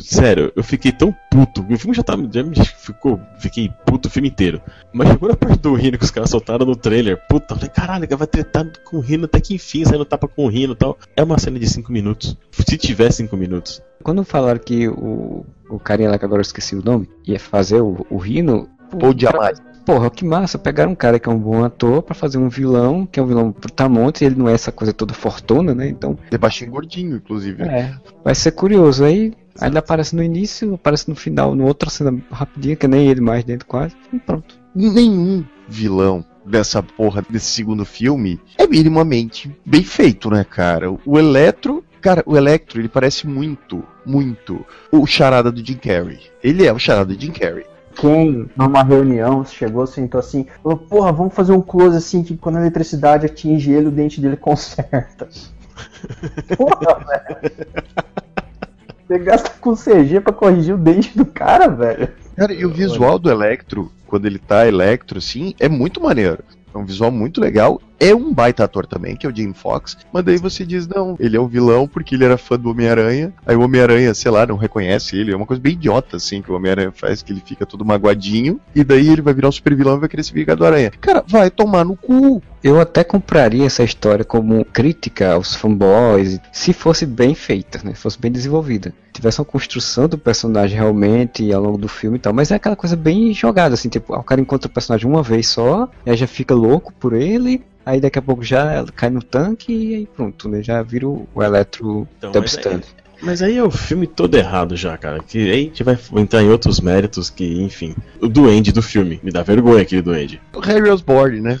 S1: sério, eu fiquei tão puto. O filme já tá. Já me ficou. Fiquei puto o filme inteiro. Mas chegou na parte do Rino que os caras soltaram no trailer. Puta, eu falei, caralho, vai tretar com o Rino até que enfim, saindo tapa com o Rino e tal. É uma cena de 5 minutos. Se tiver 5 minutos.
S2: Quando falaram que o, o carinha lá, que agora eu esqueci o nome, ia fazer o, o Rino.
S4: Ou Diamante.
S2: Porra, que massa, pegaram um cara que é um bom ator pra fazer um vilão, que é um vilão brutamonte, e ele não é essa coisa toda fortuna, né? Então,
S4: É baixinho gordinho, inclusive.
S2: é, vai ser curioso. Aí, aí ele aparece no início, aparece no final, numa outra cena rapidinha, que nem ele mais dentro quase, e pronto.
S4: Nenhum vilão dessa porra desse segundo filme é minimamente bem feito, né, cara? O Eletro. Cara, o Electro, ele parece muito, muito o charada do Jim Carrey. Ele é o charada do Jim Carrey.
S5: Quem, numa reunião, chegou, sentou assim, falou, porra, vamos fazer um close assim que quando a eletricidade atinge ele, o dente dele conserta. (laughs) Porra, velho. Você gasta com CG pra corrigir o dente do cara, velho.
S4: Cara, e o visual do Electro, quando ele tá Electro, assim, é muito maneiro. É um visual muito legal. É um baita ator também, que é o Jim Fox. Mas daí você diz, não, ele é o vilão porque ele era fã do Homem-Aranha. Aí o Homem-Aranha, sei lá, não reconhece ele. É uma coisa bem idiota, assim, que o Homem-Aranha faz, que ele fica todo magoadinho. E daí ele vai virar um super vilão e vai querer se vingar do Aranha. Cara, vai tomar no cu.
S2: Eu até compraria essa história como crítica aos fanboys, se fosse bem feita, né? Fosse bem desenvolvida. Tivesse uma construção do personagem realmente ao longo do filme e tal. Mas é aquela coisa bem jogada, assim, tipo, ah, o cara encontra o personagem uma vez só, aí já fica louco por ele, aí daqui a pouco já cai no tanque e aí pronto, né? Já vira o, o Electro
S1: Então,
S2: Dub
S1: mas aí- é o filme todo errado já, cara. Que aí a gente vai entrar em outros méritos que, enfim. O duende do filme. Me dá vergonha aquele duende.
S4: O Harry Osborn, né?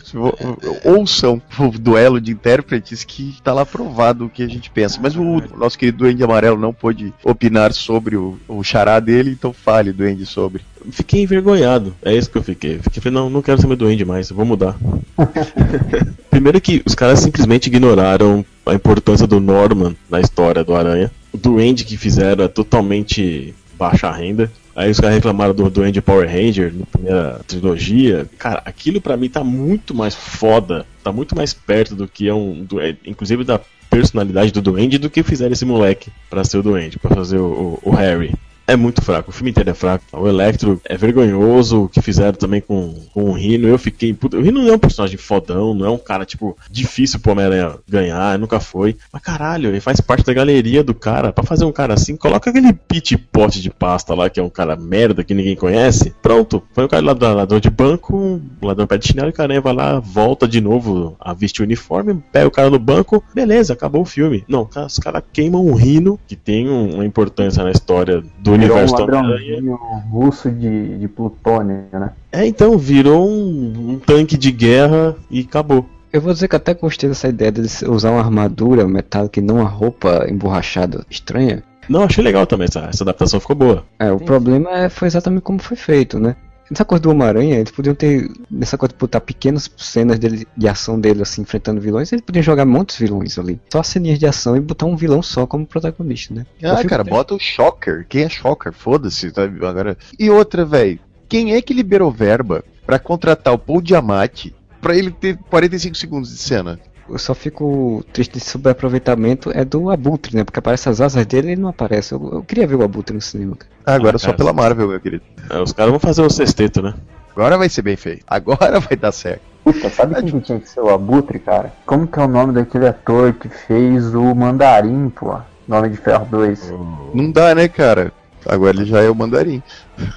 S4: Ouçam o duelo de intérpretes que tá lá provado o que a gente pensa. Mas o nosso querido Duende Amarelo não pôde opinar sobre o, o xará dele, então fale, Duende, sobre.
S1: Fiquei envergonhado. É isso que eu fiquei. Fiquei falei, não, não quero ser meu duende mais, eu vou mudar. (laughs) Primeiro que os caras simplesmente ignoraram a importância do Norman na história do Aranha. O duende que fizeram é totalmente baixa renda. Aí os caras reclamaram do Duende Power Ranger na primeira trilogia. Cara, aquilo pra mim tá muito mais foda, tá muito mais perto do que é um duende, inclusive da personalidade do duende, do que fizeram esse moleque pra ser o duende, pra fazer o- o- o Harry é muito fraco, o filme inteiro é fraco. O Electro é vergonhoso, o que fizeram também com, com o Rino, eu fiquei. Puta, o Rino não é um personagem fodão, não é um cara, tipo, difícil pro Homem-Aranha ganhar, nunca foi. Mas caralho, ele faz parte da galeria do cara. Pra fazer um cara assim, coloca aquele pit pote de pasta lá, que é um cara merda que ninguém conhece. Pronto, foi o cara lá do ladrão de banco, ladrão pé de chinelo, e o cara vai lá, volta de novo a vestir o uniforme, pega o cara no banco, beleza, acabou o filme. Não, os caras queimam o Rino, que tem um- uma importância na história do
S5: Virou um
S1: universo do Homem-Aranha.
S5: ladrãozinho russo de, de plutônio, né?
S1: É, então, virou um, um tanque de guerra e acabou.
S2: Eu vou dizer que até gostei dessa ideia de usar uma armadura metálica e não uma roupa emborrachada estranha.
S1: Não, achei legal também, essa, essa adaptação ficou boa.
S2: É, o problema é, foi exatamente como foi feito, né? Nessa coisa do Homem-Aranha, eles podiam ter. Nessa coisa de botar pequenas cenas dele, de ação dele, assim, enfrentando vilões, eles podiam jogar muitos vilões ali. Só ceninhas de ação e botar um vilão só como protagonista, né?
S4: Ah, cara, bota o Shocker. Quem é Shocker? Foda-se, sabe? Agora. E outra, velho. Quem é que liberou verba pra contratar o Paul Diamante pra ele ter 45 segundos de cena?
S2: Eu só fico triste desse superaproveitamento é do Abutre, né? Porque aparece as asas dele e ele não aparece. Eu, eu queria ver o Abutre no cinema, cara.
S4: Ah, agora
S1: Ah,
S4: só pela. Marvel, meu querido.
S1: É, os caras vão fazer o sexteto, né?
S4: Agora vai ser bem feito. Agora (laughs) vai dar certo.
S5: Puta, sabe quem que tinha que ser o Abutre, cara? Como que é o nome daquele ator que fez o Mandarim, pô? Nome de Ferro 2.
S4: Não dá, né, cara? Agora ele já é o mandarim.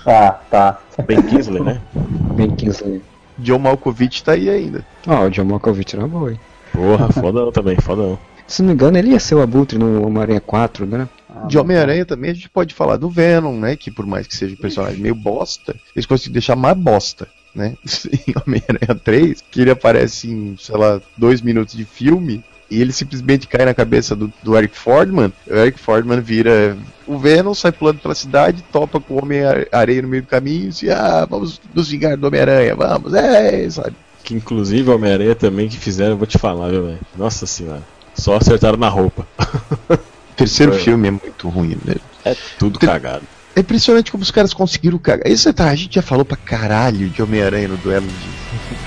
S5: Ah, tá.
S1: Ben Kingsley, né?
S2: Ben Kingsley.
S4: John Malkovich tá aí ainda.
S2: Ó, o John Malkovich era boa, hein?
S1: Porra, fodão também, fodão.
S2: Se não me engano, ele ia ser o Abutre no Homem-Aranha 4, né?
S5: Ah,
S4: De Homem-Aranha também a gente pode falar do Venom, né? Que por mais que seja um personagem meio bosta, eles conseguiram deixar mais bosta, né? (laughs) Em Homem-Aranha 3, que ele aparece em, sei lá, dois minutos de filme. E ele simplesmente cai na cabeça do, do Eric Fordman. O Eric Fordman vira o Venom, sai pulando pela cidade, topa com o Homem-Areia no meio do caminho e diz, ah, vamos nos vingar do Homem-Aranha, vamos, é, sabe?
S1: Que inclusive Homem-Aranha também que fizeram, eu vou te falar, viu, velho? Nossa senhora. Só acertaram na roupa.
S4: O (laughs) terceiro
S1: É.
S4: filme é muito ruim, né?
S1: É tudo
S4: Tem-
S1: cagado.
S4: É impressionante como os caras conseguiram cagar. Isso tá, a gente já falou pra caralho de Homem-Aranha no duelo de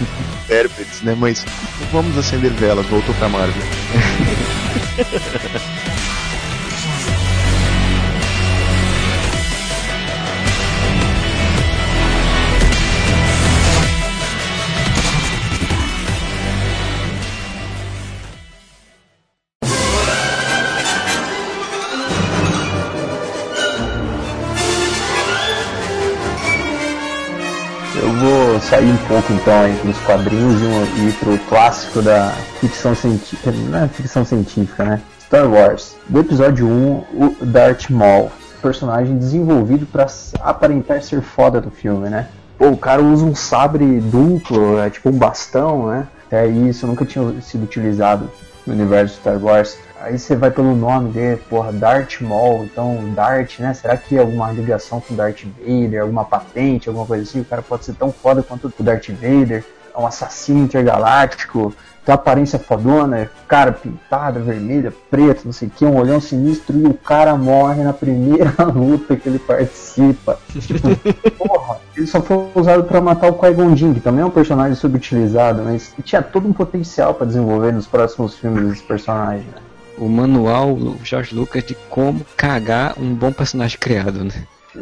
S4: (laughs) intérpretes, né? Mas vamos acender velas, voltou pra Marvel. (laughs)
S5: sair um pouco então entre os quadrinhos e, um, e pro clássico da ficção científica. Não é ficção científica, né? Star Wars. Do episódio 1, o Darth Maul. Personagem desenvolvido para aparentar ser foda do filme, né? Pô, o cara usa um sabre duplo, é tipo um bastão, né? Até isso nunca tinha sido utilizado no universo Star Wars. Aí você vai pelo nome dele, porra, Darth Maul, então Dart, né? Será que é alguma ligação com Darth Vader, alguma patente, alguma coisa assim? O cara pode ser tão foda quanto o Darth Vader, é um assassino intergaláctico, tem uma aparência fodona, cara pintada, vermelha, preto, não sei o que, um olhão sinistro e o cara morre na primeira (laughs) luta que ele participa. Tipo, porra, ele só foi usado pra matar o Qui-Gon Jinn, que também é um personagem subutilizado, mas tinha todo um potencial pra desenvolver nos próximos filmes desse personagem. né?
S2: O manual do George Lucas de como cagar um bom personagem criado, né?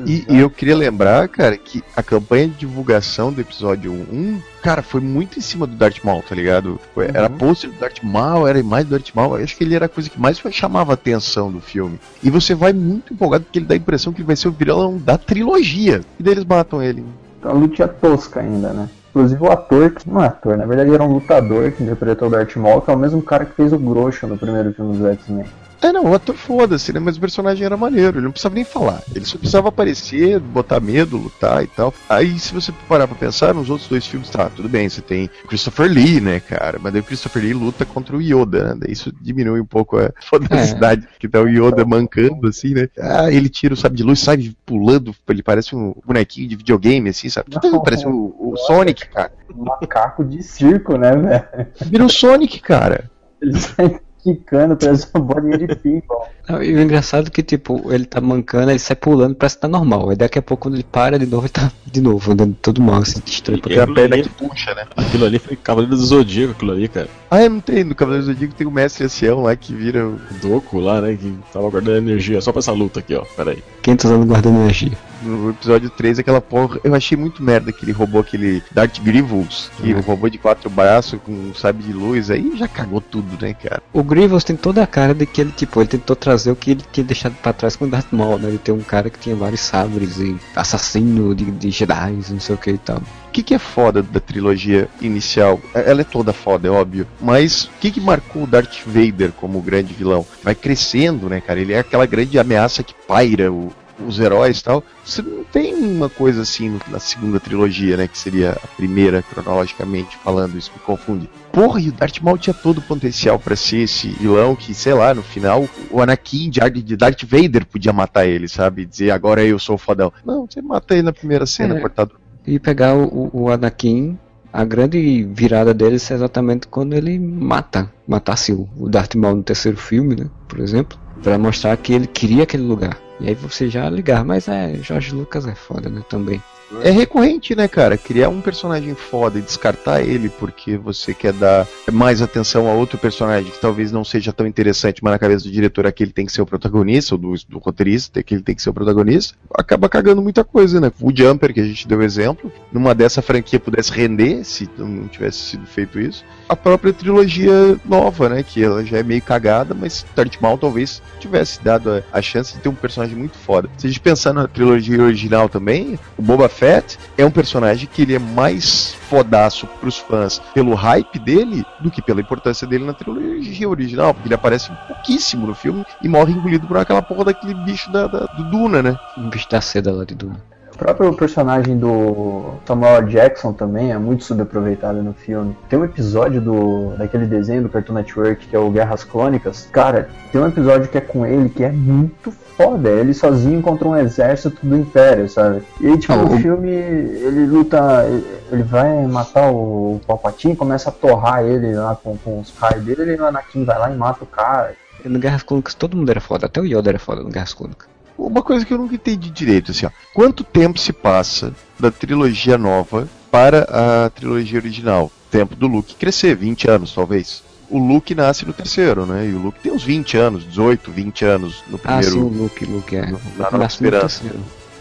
S4: E, e eu queria lembrar, cara, que a campanha de divulgação do episódio 1, cara, foi muito em cima do Darth Maul, tá ligado? Foi- Era
S5: Uhum.
S4: pôster do Darth Maul, era imagem do Darth Maul. Acho que ele era a coisa que mais chamava a atenção do filme. E você vai muito empolgado porque ele dá a impressão que ele vai ser o vilão da trilogia. E daí eles matam ele.
S5: Uma luta tosca ainda, né? Inclusive o ator, que não é ator, na verdade era um lutador que interpretou o Darth Maul, que é o mesmo cara que fez o Groucho no primeiro filme do X-Men.
S4: É, não, o ator foda-se, né? Mas o personagem era maneiro, ele não precisava nem falar. Ele só precisava aparecer, botar medo, lutar e tal. Aí, se você parar pra pensar, nos outros dois filmes, tá, tudo bem, você tem Christopher Lee, né, cara? Mas daí o Christopher Lee luta contra o Yoda, né? Daí isso diminui um pouco a (laughs) fodacidade que tá o Yoda mancando, assim, né? Ah, ele tira o sabre de luz, sai pulando, ele parece um bonequinho de videogame, assim, sabe?
S5: Não.
S4: Parece o, o Sonic, cara.
S5: Um macaco de circo, né, velho?
S4: Vira o Sonic, cara.
S5: Ele sai quicando, parece uma bolinha de pinball.
S2: E o engraçado é que, tipo, ele tá mancando, ele sai pulando, parece que tá normal. Aí daqui a pouco, quando ele para de novo, ele tá de novo, andando todo mal, assim, estranho.
S4: Porque a perna que puxa, né?
S1: Aquilo ali foi Cavaleiro do Zodíaco, aquilo ali, cara.
S4: Ah, é, não tem. No Cavaleiro do Zodíaco tem o Mestre Ancião lá que vira o
S1: O Doku lá, né, que tava guardando energia só pra essa luta aqui, ó. Pera aí.
S2: Quem tá usando guardando energia?
S4: No episódio 3, aquela porra. Eu achei muito merda que ele roubou aquele Darth Grievous, que
S2: Uhum.
S4: roubou de quatro braços com um sabre de luz. Aí já cagou tudo, né, cara?
S2: O Grievous tem toda a cara de que ele, tipo, ele tentou trazer o que ele tinha deixado pra trás com o Darth Maul, né? Ele tem um cara que tinha vários sabres e assassino de, de Jedi, não sei o que e tal.
S4: O que, que é foda da trilogia inicial? É- Ela é toda foda, é óbvio. Mas o que, que marcou o Darth Vader como grande vilão? Vai crescendo, né, cara? Ele é aquela grande ameaça que paira o, os heróis e tal. Você não tem uma coisa assim na segunda trilogia, né? Que seria a primeira, cronologicamente falando, isso me confunde. Porra, e o Darth Maul tinha todo o potencial para ser esse vilão que, sei lá, no final, o Anakin de Darth Vader podia matar ele, sabe? Dizer, agora eu sou o fodão. Não, você mata ele na primeira cena, é, cortado.
S2: E pegar o, o Anakin a grande virada deles é exatamente quando ele mata, matasse o Darth Maul no terceiro filme, né, por exemplo, para mostrar que ele queria aquele lugar. E aí você já ligar, mas é, Jorge Lucas é foda, né, também.
S4: É recorrente, né, cara? Criar um personagem foda e descartar ele porque você quer dar mais atenção a outro personagem que talvez não seja tão interessante, mas na cabeça do diretor aquele tem que ser o protagonista, ou do, do roteirista, que ele tem que ser o protagonista, acaba cagando muita coisa, né? O Jumper, que a gente deu exemplo, numa dessa franquia pudesse render, se não tivesse sido feito isso. A própria trilogia nova, né? Que ela já é meio cagada, mas Darth Maul talvez tivesse dado a, a chance de ter um personagem muito foda. Se a gente pensar na trilogia original também, o Boba Fett Fett é um personagem que ele é mais fodaço pros fãs pelo hype dele do que pela importância dele na trilogia original, porque ele aparece pouquíssimo no filme e morre engolido por aquela porra daquele bicho da, da do Duna, né?
S2: Um bicho da seda lá de Duna.
S5: O próprio personagem do Samuel Jackson também é muito subaproveitado no filme. Tem um episódio do daquele desenho do Cartoon Network que é o Guerras Clônicas. Cara, tem um episódio que é com ele que é muito foda. Ele sozinho contra um exército do Império, sabe? E aí, tipo, no o... filme ele luta. Ele vai matar o Palpatine, começa a torrar ele lá com, com os raios dele, e o Anakin vai lá e mata o cara.
S2: No Guerras Clônicas todo mundo era foda, até o Yoda era foda no Guerras Clônicas.
S4: Uma coisa que eu nunca entendi direito, assim, ó. Quanto tempo se passa da trilogia nova para a trilogia original? Tempo do Luke crescer, 20 anos talvez o Luke nasce no terceiro, né? E o Luke tem uns 20 anos, 18, 20 anos no primeiro. Ah, sim,
S2: o Luke, Luke é.
S4: Na Nova Esperança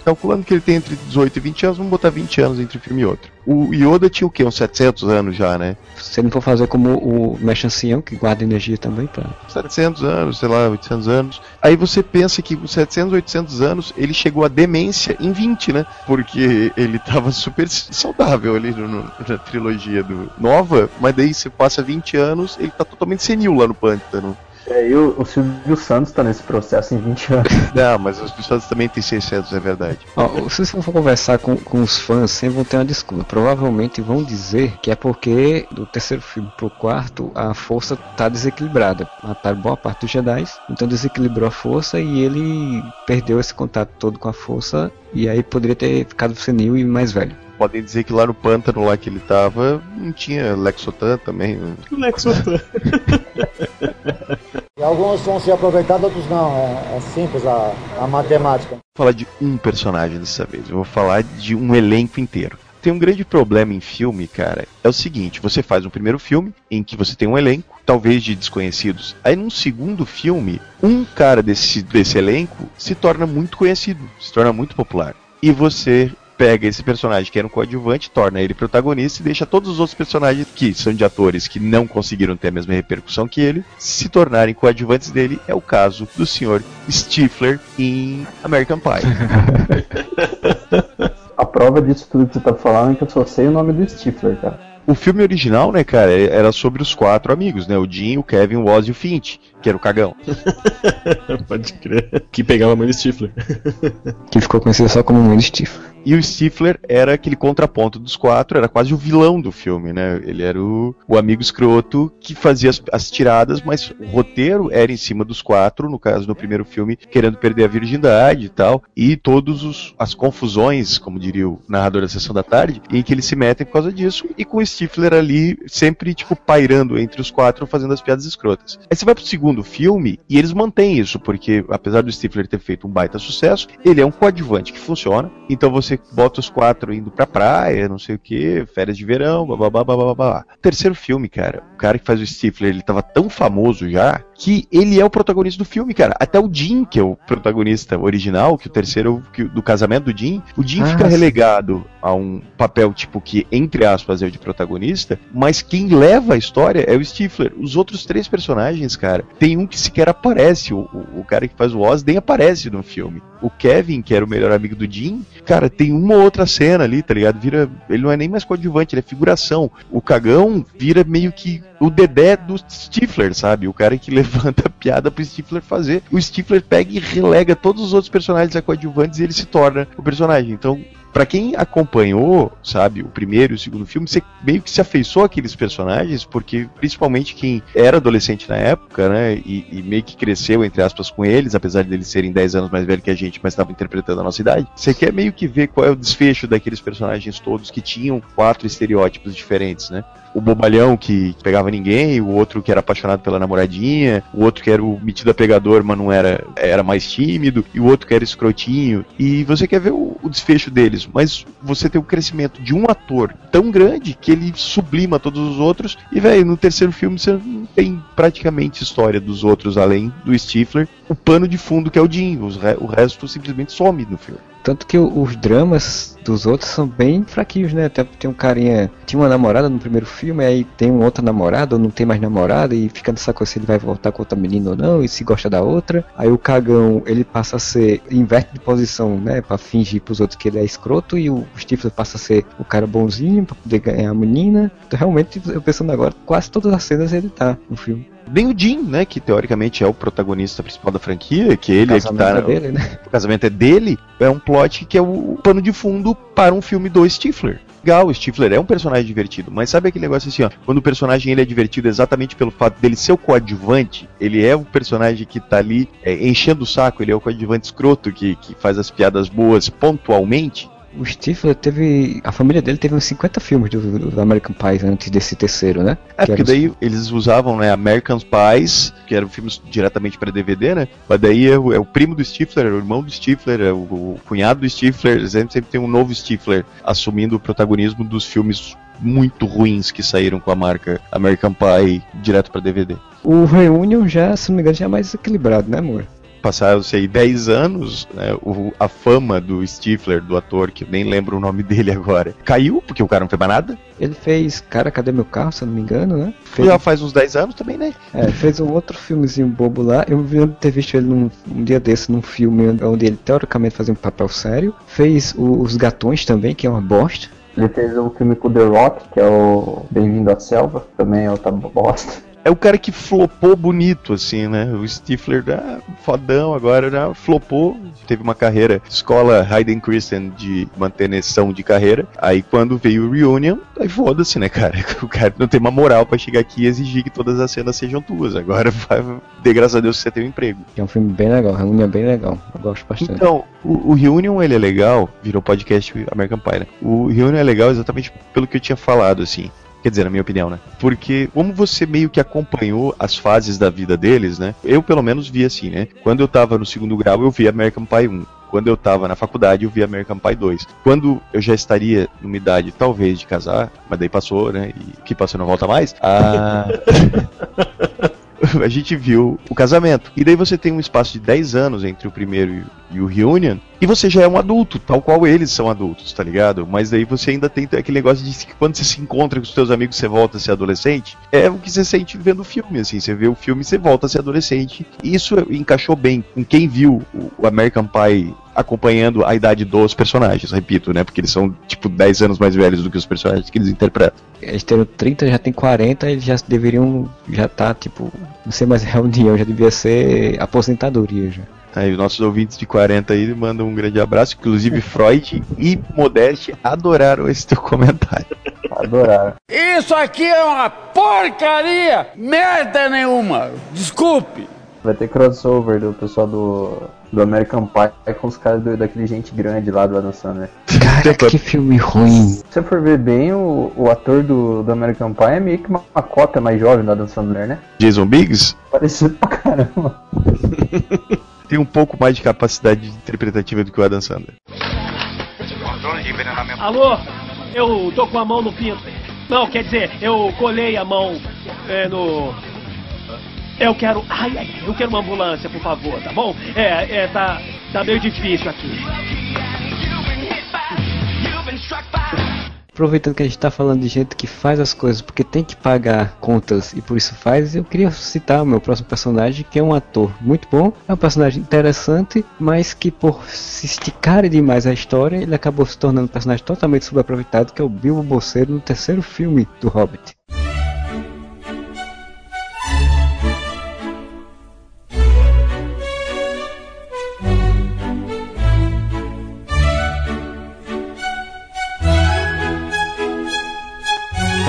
S4: calculando que ele tem entre 18 e 20 anos, vamos botar 20 anos entre um filme e outro. O Yoda tinha o quê? Uns 700 anos já, né?
S2: Se não for fazer como o Mesh Ancião, que guarda energia também, pra...
S4: 700 anos, sei lá, 800 anos. Aí você pensa que com 700, 800 anos, ele chegou à demência em 20, né? Porque ele tava super saudável ali no, no, na trilogia do nova, mas daí você passa 20 anos, ele tá totalmente senil lá no pântano.
S5: É, e o, o Silvio Santos tá nesse processo em 20 anos. (laughs)
S4: Não, mas o Silvio Santos também tem 600, é verdade.
S2: Ó, se você for conversar com, com os fãs, sempre vão ter uma desculpa. Provavelmente vão dizer que é porque do terceiro filme pro quarto a força tá desequilibrada. Mataram boa parte dos Jedi, então desequilibrou a força e ele perdeu esse contato todo com a força e aí poderia ter ficado senil e mais velho
S4: podem dizer que lá no pântano lá que ele tava, não tinha Lexotan também. Né?
S1: Lexotan. (laughs)
S6: e alguns vão ser aproveitados, outros não. É, é simples a, a matemática.
S4: Vou falar de um personagem dessa vez, eu vou falar de um elenco inteiro tem um grande problema em filme, cara. É o seguinte: você faz um primeiro filme em que você tem um elenco, talvez de desconhecidos. Aí num segundo filme, um cara desse, desse elenco se torna muito conhecido, se torna muito popular. E você pega esse personagem que era um coadjuvante, torna ele protagonista e deixa todos os outros personagens que são de atores que não conseguiram ter a mesma repercussão que ele se tornarem coadjuvantes dele. É o caso do senhor Stifler em American Pie. (laughs)
S5: a prova disso tudo que você tá falando é que eu só sei o nome do Stifler, cara.
S4: O filme original, né, cara, era sobre os quatro amigos, né? O Jim, o Kevin, o Oz e o Fint, que era o cagão. (laughs)
S1: Pode crer. Que pegava a mãe do Stifler. (laughs)
S2: que ficou conhecido só como mãe do Stifler.
S4: E o Stifler era aquele contraponto dos quatro, era quase o vilão do filme, né? Ele era o, o amigo escroto que fazia as, as, tiradas, mas o roteiro era em cima dos quatro, no caso no primeiro filme, querendo perder a virgindade e tal, e todas as confusões, como diria o narrador da sessão da tarde, em que eles se metem por causa disso, e com o Stifler ali sempre, tipo, pairando entre os quatro, fazendo as piadas escrotas. Aí você vai pro segundo filme e eles mantêm isso, porque apesar do Stifler ter feito um baita sucesso, ele é um coadjuvante que funciona, então você bota os quatro indo pra praia, não sei o que, férias de verão, babá, babá. Terceiro filme, cara, o cara que faz o Stifler, ele tava tão famoso já que ele é o protagonista do filme, cara. Até o Jim, que é o protagonista original, que o terceiro que, do casamento do Jim, o Jim ah, fica relegado a um papel tipo que, entre aspas, é o de protagonista, mas quem leva a história é o Stifler. Os outros três personagens, cara, tem um que sequer aparece. O, o, o cara que faz o Oz nem aparece no filme. O Kevin, que era o melhor amigo do Jim, cara, tem uma outra cena ali, tá ligado? Vira. Ele não é nem mais coadjuvante, ele é figuração. O cagão vira meio que o Dedé do Stifler, sabe? O cara que (laughs) levanta a piada pro Stifler fazer. O Stifler pega e relega todos os outros personagens a coadjuvantes e ele se torna o personagem. Então, Pra quem acompanhou, sabe, o primeiro e o segundo filme, você meio que se afeiçoou àqueles personagens, porque principalmente quem era adolescente na época, né, e, e meio que cresceu, entre aspas, com eles, apesar de eles serem 10 anos mais velhos que a gente, mas estavam interpretando a nossa idade, você quer meio que ver qual é o desfecho daqueles personagens todos que tinham quatro estereótipos diferentes, né? o bobalhão que pegava ninguém, o outro que era apaixonado pela namoradinha, o outro que era o metido pegador, mas não era, era mais tímido, e o outro que era escrotinho. E você quer ver o, o desfecho deles, mas você tem o crescimento de um ator tão grande que ele sublima todos os outros, e velho, no terceiro filme você não tem praticamente história dos outros além do Stifler, o pano de fundo que é o Jim, o resto simplesmente some no filme.
S2: Tanto que os dramas dos outros são bem fraquinhos, né? Tem, tem um carinha. Tinha uma namorada no primeiro filme, aí tem um outro namorado, ou não tem mais namorada, e fica nessa coisa se ele vai voltar com outra menina ou não, e se gosta da outra. Aí o cagão, ele passa a ser. inverte de posição, né? Pra fingir pros outros que ele é escroto, e o Stifler passa a ser o cara bonzinho pra poder ganhar a menina. Então, realmente, eu pensando agora, quase todas as cenas ele tá no filme
S4: nem o Jim, né, que teoricamente é o protagonista principal da franquia, que ele
S2: o
S4: é que tá.
S2: É dele, né?
S4: O (laughs) casamento é dele, é um plot que é o pano de fundo para um filme do Stifler. Legal, o Stifler é um personagem divertido, mas sabe aquele negócio assim, ó, quando o personagem ele é divertido exatamente pelo fato dele ser o coadjuvante, ele é o personagem que tá ali é, enchendo o saco, ele é o coadjuvante escroto que, que faz as piadas boas pontualmente,
S2: o Stifler teve. A família dele teve uns 50 filmes do, do American Pie antes desse terceiro, né?
S4: É, que porque daí eles usavam, né, American Pies, que eram filmes diretamente para DVD, né? Mas daí é o, é o, primo do Stifler, é o irmão do Stifler, é o, o cunhado do Stifler, sempre, sempre tem um novo Stifler assumindo o protagonismo dos filmes muito ruins que saíram com a marca American Pie direto para DVD.
S2: O Reunion já, se não me engano, já é mais equilibrado, né, amor?
S4: Passaram, sei, 10 anos, né, o, a fama do Stifler, do ator, que nem lembro o nome (laughs) dele agora, caiu, porque o cara não fez mais nada.
S2: Ele fez Cara, Cadê Meu Carro, se eu não me engano, né?
S4: Fez... Já faz uns 10 anos também, né?
S2: É, fez um outro filmezinho bobo lá. Eu vi ter visto ele num, um dia desse num filme onde ele teoricamente fazia um papel sério. Fez o, Os Gatões também, que é uma bosta.
S5: Ele fez um filme com The Rock, que é o Bem-vindo à Selva, também é outra bosta
S4: é o cara que flopou bonito, assim, né? O Stifler, ah, fodão agora, já flopou, teve uma carreira, escola Hayden Christian de manutenção de carreira. Aí quando veio o Reunion, aí foda-se, né, cara? (laughs) O cara não tem uma moral para chegar aqui e exigir que todas as cenas sejam tuas. Agora, (laughs) vai, dê graças a Deus que você tem um emprego.
S2: É um filme bem legal, Reunion é bem legal. Eu gosto bastante.
S4: Então, o, o Reunion, ele é legal, virou podcast American Pie, né? O Reunion é legal exatamente pelo que eu tinha falado, assim. Quer dizer, na minha opinião, né? Porque como você meio que acompanhou as fases da vida deles, né? Eu pelo menos vi assim, né? Quando eu tava no segundo grau, eu vi American Pie 1. Quando eu tava na faculdade, eu vi American Pie 2. Quando eu já estaria numa idade, talvez, de casar, mas daí passou, né? E que passou não volta mais. Ah... (laughs) (laughs) a gente viu o casamento. E daí você tem um espaço de 10 anos entre o primeiro e o Reunion, e você já é um adulto, tal qual eles são adultos, tá ligado? Mas daí você ainda tem aquele negócio de que quando você se encontra com os seus amigos, você volta a ser adolescente. É o que você sente vendo o filme, assim. Você vê o filme você volta a ser adolescente. E isso encaixou bem com quem viu o American Pie acompanhando a idade dos personagens, repito, né? Porque eles são, tipo, 10 anos mais velhos do que os personagens que eles interpretam.
S2: Eles têm 30, já tem 40, eles já deveriam, já tá, tipo, não sei mais (laughs) reunião, já devia ser aposentadoria já.
S4: Aí os nossos ouvintes de 40 aí mandam um grande abraço, inclusive (laughs) Freud e Modeste adoraram esse teu comentário.
S5: Adoraram.
S8: Isso aqui é uma porcaria! Merda nenhuma! Desculpe!
S5: Vai ter crossover do pessoal do, do American Pie com os caras do, daquele gente grande lá do Adam Sandler.
S2: Cara, que filme ruim.
S5: Se você for ver bem, o, o ator do, do American Pie é meio que uma, uma cópia mais jovem do Adam Sandler, né?
S4: Jason Biggs?
S5: Parecido pra caramba. (laughs)
S4: Tem um pouco mais de capacidade interpretativa do que o Adam Sandler.
S9: Alô? Eu tô com a mão no pinto. Não, quer dizer, eu colei a mão é, no eu quero. Ai, ai, eu quero uma ambulância, por favor, tá bom? É, é, tá, tá meio difícil aqui.
S2: aproveitando que a gente tá falando de gente que faz as coisas porque tem que pagar contas e por isso faz, eu queria citar o meu próximo personagem, que é um ator muito bom, é um personagem interessante, mas que por se esticar demais a história, ele acabou se tornando um personagem totalmente subaproveitado, que é o Bilbo Bolseiro no terceiro filme do Hobbit.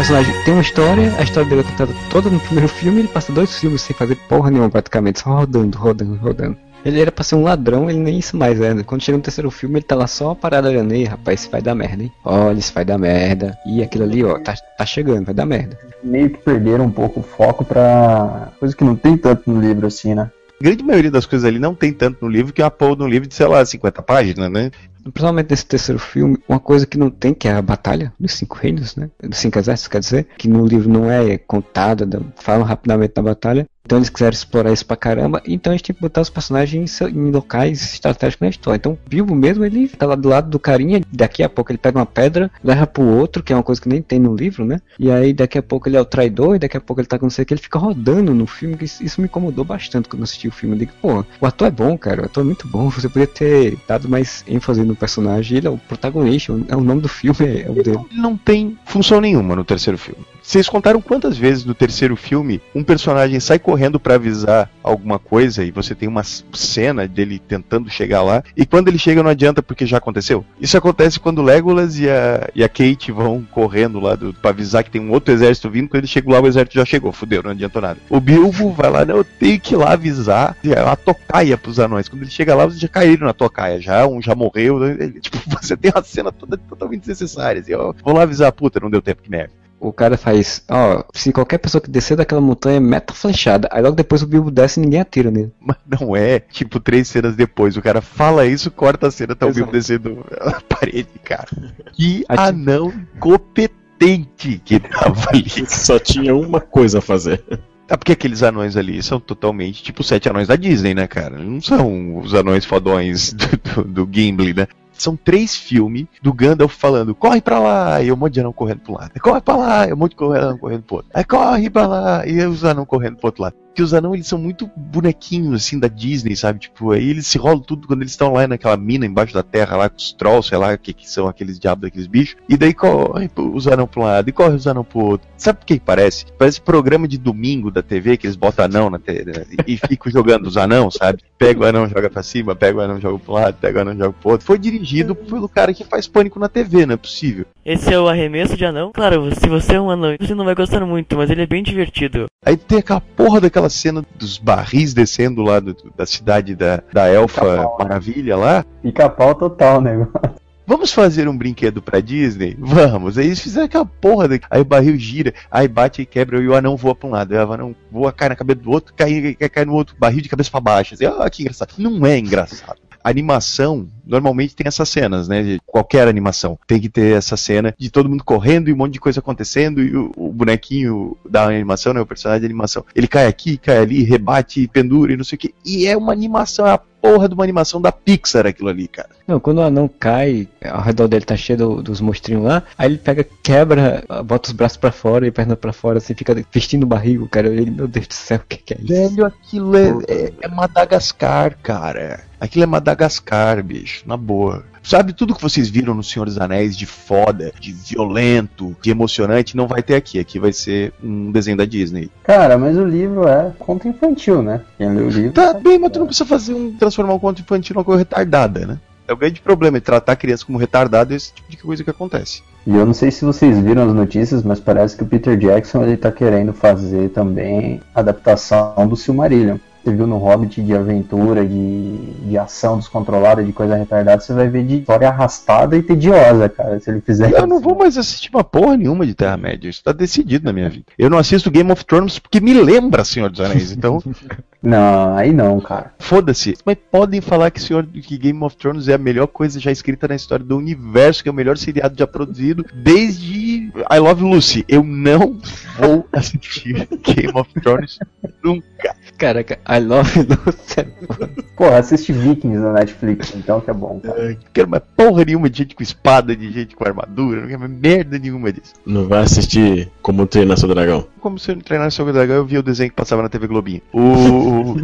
S2: Personagem tem uma história, a história dele é contada toda no primeiro filme, ele passa dois filmes sem fazer porra nenhuma praticamente, só rodando, rodando, rodando. Ele era pra ser um ladrão, ele nem isso mais é. Quando chega no terceiro filme, ele tá lá só parado olhando, aí, rapaz, isso vai dar merda, hein? Olha, isso vai dar merda. E aquilo ali, ó, tá, tá chegando, vai dar merda.
S5: Meio que perderam um pouco o foco pra coisa que não tem tanto no livro assim, né?
S4: Grande maioria das coisas ali não tem tanto no livro que é uma um livro de, sei lá, 50 páginas, né?
S2: Principalmente nesse terceiro filme, uma coisa que não tem, que é a batalha dos cinco reinos, né? Dos cinco exércitos, quer dizer, que no livro não é contada, falam rapidamente da batalha. Então eles quiseram explorar isso pra caramba, então a gente tem que botar os personagens em locais estratégicos na história. Então Bilbo mesmo, ele tá lá do lado do carinha, daqui a pouco ele pega uma pedra, leva pro outro, que é uma coisa que nem tem no livro, né? E aí daqui a pouco ele é o traidor, e daqui a pouco ele tá com não sei o que, ele fica rodando no filme, que isso, isso me incomodou bastante quando eu assisti o filme. Eu digo, pô, o ator é bom, cara, o ator é muito bom, você podia ter dado mais ênfase no personagem, ele é o protagonista, é o nome do filme, é o dele.
S4: Ele não tem função nenhuma no terceiro filme. Vocês contaram quantas vezes no terceiro filme um personagem sai correndo para avisar alguma coisa e você tem uma cena dele tentando chegar lá e quando ele chega não adianta porque já aconteceu? Isso acontece quando Legolas e a, e a Kate vão correndo lá do, pra avisar que tem um outro exército vindo, quando ele chega lá o exército já chegou, fudeu, não adiantou nada. O Bilbo vai lá, não, eu tenho que ir lá avisar é a tocaia pros anões. Quando ele chega lá, vocês já caíram na tocaia, já, um já morreu, (laughs) ele, tipo, (laughs) você tem uma cena toda totalmente desnecessária, assim, vou lá avisar, puta, não deu tempo, que merda
S2: o cara faz, ó, se qualquer pessoa que descer daquela montanha meta flechada, aí logo depois o Bilbo desce e ninguém atira nele. (laughs)
S4: Mas não é, tipo, três cenas depois, o cara fala isso, corta a cena, tá o Bilbo descendo a (laughs) parede, cara. Que Ati... anão competente que tava ali. (laughs)
S1: Só tinha uma coisa a fazer.
S4: Ah, porque aqueles anões ali são totalmente tipo sete anões da Disney, né, cara? Não são os anões fodões do, do, do Gimli, né? São três filmes do Gandalf falando, corre pra lá, e um monte de anão correndo pro lado. Corre pra lá, e um monte de anão correndo pro outro. Aí corre pra lá, e os anão correndo pro outro lado que os anãos eles são muito bonequinhos assim da Disney, sabe? Tipo, aí eles se rolam tudo quando eles estão lá naquela mina embaixo da terra lá com os trolls, sei lá, que, que são aqueles diabos daqueles bichos. E daí corre os anãos pra um lado e corre os anãos pro outro. Sabe o que parece? Parece programa de domingo da TV que eles botam anão na TV e, e ficam (laughs) jogando os anãos, sabe? Pega o anão, joga pra cima, pega o anão, joga pro lado, pega o anão, joga pro outro. Foi dirigido pelo cara que faz pânico na TV, não é possível.
S10: Esse é o arremesso de anão? Claro, se você é um anão, você não vai gostar muito, mas ele é bem divertido.
S4: Aí tem aquela porra daquela cena dos barris descendo lá do, da cidade da, da Elfa Maravilha lá.
S5: Pica-pau total, né?
S4: Vamos fazer um brinquedo pra Disney? Vamos. Aí eles fizeram aquela porra. Aí o barril gira, aí bate e quebra e o anão voa pra um lado. Aí o anão voa, cai na cabeça do outro, cai, cai, cai no outro, barril de cabeça pra baixo. Assim, ah, que engraçado. Não é engraçado animação normalmente tem essas cenas, né? Qualquer animação tem que ter essa cena de todo mundo correndo e um monte de coisa acontecendo e o, o bonequinho da animação, né? O personagem de animação, ele cai aqui, cai ali, rebate, pendura e não sei o que. E é uma animação, é a porra de uma animação da Pixar aquilo ali, cara.
S2: Não, quando o anão cai, ao redor dele tá cheio do, dos monstrinhos lá, aí ele pega, quebra, bota os braços para fora e perna para fora, assim, fica vestindo o barrigo, cara. Ele, meu Deus do céu, o que, que é isso?
S4: Velho, aquilo é, é, é Madagascar, cara. Aquilo é Madagascar, bicho, na boa. Sabe tudo que vocês viram no Senhor dos Anéis de foda, de violento, de emocionante, não vai ter aqui. Aqui vai ser um desenho da Disney.
S5: Cara, mas o livro é conto infantil, né?
S4: Quem lê o livro. Tá bem, mas tu não precisa fazer um transformar um conto infantil numa coisa retardada, né? É o grande problema, é tratar a criança como retardada, esse tipo de coisa que acontece.
S5: E eu não sei se vocês viram as notícias, mas parece que o Peter Jackson ele tá querendo fazer também adaptação do Silmarillion você viu no Hobbit de aventura, de, de ação descontrolada, de coisa retardada, você vai ver de história arrastada e tediosa, cara, se ele fizer.
S4: Eu não vou mais assistir uma porra nenhuma de Terra-média. Isso tá decidido na minha vida. Eu não assisto Game of Thrones porque me lembra Senhor dos Anéis, então. (laughs)
S5: Não, aí não, cara.
S4: Foda-se. Mas podem falar que, senhor, que Game of Thrones é a melhor coisa já escrita na história do universo, que é o melhor seriado já produzido desde I Love Lucy. Eu não vou assistir (laughs) Game of Thrones nunca.
S2: Caraca, I love (laughs) Lucy.
S5: Porra, assiste Vikings na Netflix, então que é bom. Cara.
S4: Não quero mais porra nenhuma de gente com espada, de gente com armadura, não quero mais merda nenhuma disso.
S1: Não vai assistir Como Treinar Seu Dragão.
S4: Como se eu não treinasse sobre o dragão, eu via o desenho que passava na TV Globinho. O.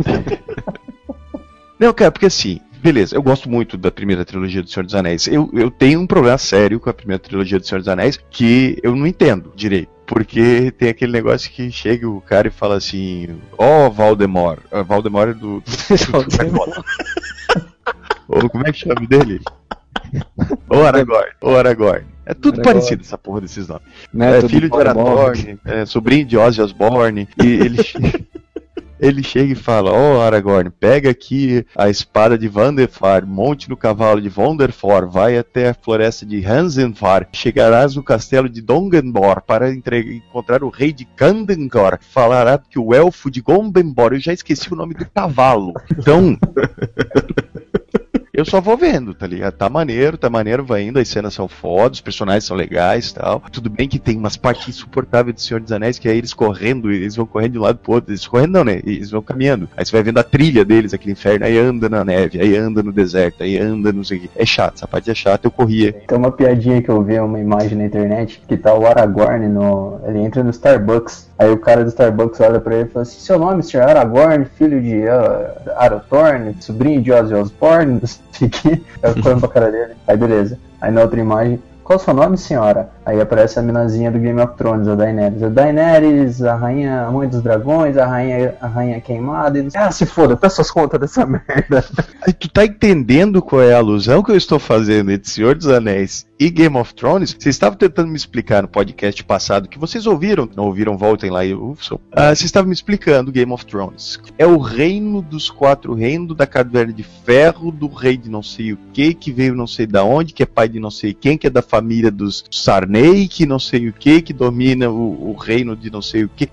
S4: (laughs) não, cara, porque assim, beleza, eu gosto muito da primeira trilogia do Senhor dos Anéis. Eu, eu tenho um problema sério com a primeira trilogia do Senhor dos Anéis que eu não entendo direito. Porque tem aquele negócio que chega o cara e fala assim: Ó, oh, Valdemar. Uh, Valdemar é do. (laughs) Ou como é que chama dele? (laughs) Ô Aragorn, ô Aragorn. É tudo
S2: Aragorn.
S4: parecido essa porra desses nomes.
S2: Neto
S4: é filho de Aragorn, é, sobrinho de Ozzy Osbourne, e ele, (laughs) ele chega e fala, ó Aragorn, pega aqui a espada de Vandefar, monte no cavalo de Vonderfor, vai até a floresta de Hansenfar, chegarás no castelo de Dongenbor para encontrar o rei de Kandengor, falará que o elfo de Gombenbor, eu já esqueci o nome do cavalo. Então, (laughs) eu só vou vendo, tá ligado? Tá maneiro, tá maneiro, vai indo, as cenas são fodas, os personagens são legais e tal. Tudo bem que tem umas partes insuportáveis do Senhor dos Anéis, que é eles correndo, eles vão correndo de um lado pro outro. Eles correndo não, né? Eles vão caminhando. Aí você vai vendo a trilha deles, aquele inferno, aí anda na neve, aí anda no deserto, aí anda não sei o. É chato, essa parte é chata, eu corria.
S5: Tem uma piadinha que eu vi, uma imagem na internet, que tá o Aragorn no. Ele entra no Starbucks. Aí o cara do Starbucks olha pra ele e fala assim: Seu nome, Sr. Aragorn, filho de uh, sobrinho de Ozzy Osbourne, Aí (laughs) eu falando pra cara dele. Aí beleza. Aí na outra imagem. Qual o seu nome, senhora? Aí aparece a minazinha do Game of Thrones, a Daenerys. A Daenerys, a rainha, a mãe dos dragões, a rainha, a rainha queimada. Ah, se foda, peça as contas dessa (laughs) merda.
S4: Tu tá entendendo qual é a alusão que eu estou fazendo entre Senhor dos Anéis e Game of Thrones? Vocês estavam tentando me explicar no podcast passado, que vocês ouviram, não ouviram, voltem lá e ouçam. Ah, vocês estavam me explicando Game of Thrones. É o reino dos quatro reinos, da caverna de ferro, do rei de não sei o que, que veio não sei da onde, que é pai de não sei quem, que é da família dos Sarney, que não sei o que, que domina o, o reino de não sei o que.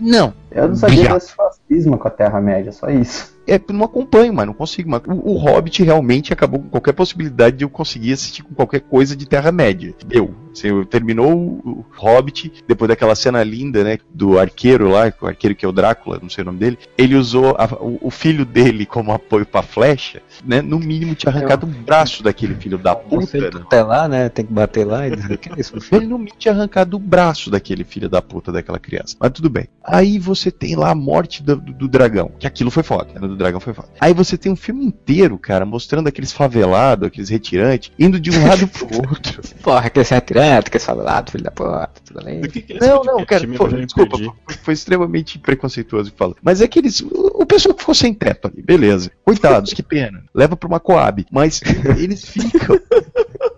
S4: não.
S5: Eu não sabia
S4: Viado.
S5: desse fascismo com a Terra-média, só isso.
S4: É, não acompanho, mas não consigo. Mas o, o Hobbit realmente acabou com qualquer possibilidade de eu conseguir assistir com qualquer coisa de Terra-média. Deu. Eu- terminou o, Hobbit, depois daquela cena linda, né, do arqueiro lá, o arqueiro que é o Drácula, não sei o nome dele, ele usou a- o, o filho dele como apoio pra flecha, né, no mínimo tinha arrancado o braço daquele filho da puta,
S2: Você
S4: né?
S2: até lá, né? Tem que bater lá e dizer que é isso?
S4: Ele no mínimo tinha arrancado o braço daquele filho da puta daquela criança. Mas tudo bem. Aí você tem lá a morte do, do- do dragão. Que aquilo foi foda. A do dragão foi foda. Aí você tem um filme inteiro, cara, mostrando aqueles favelados, aqueles retirantes, indo de um lado pro outro. (laughs)
S2: Porra, aquele retirante, aquele salado, filho da puta, tudo ali.
S4: Não, não, cara, pô, desculpa, foi, foi extremamente preconceituoso que fala. Mas é que eles. O, o pessoal que ficou sem teto ali, beleza. Coitados, que pena. Leva pra uma Coab. Mas eles ficam. (laughs)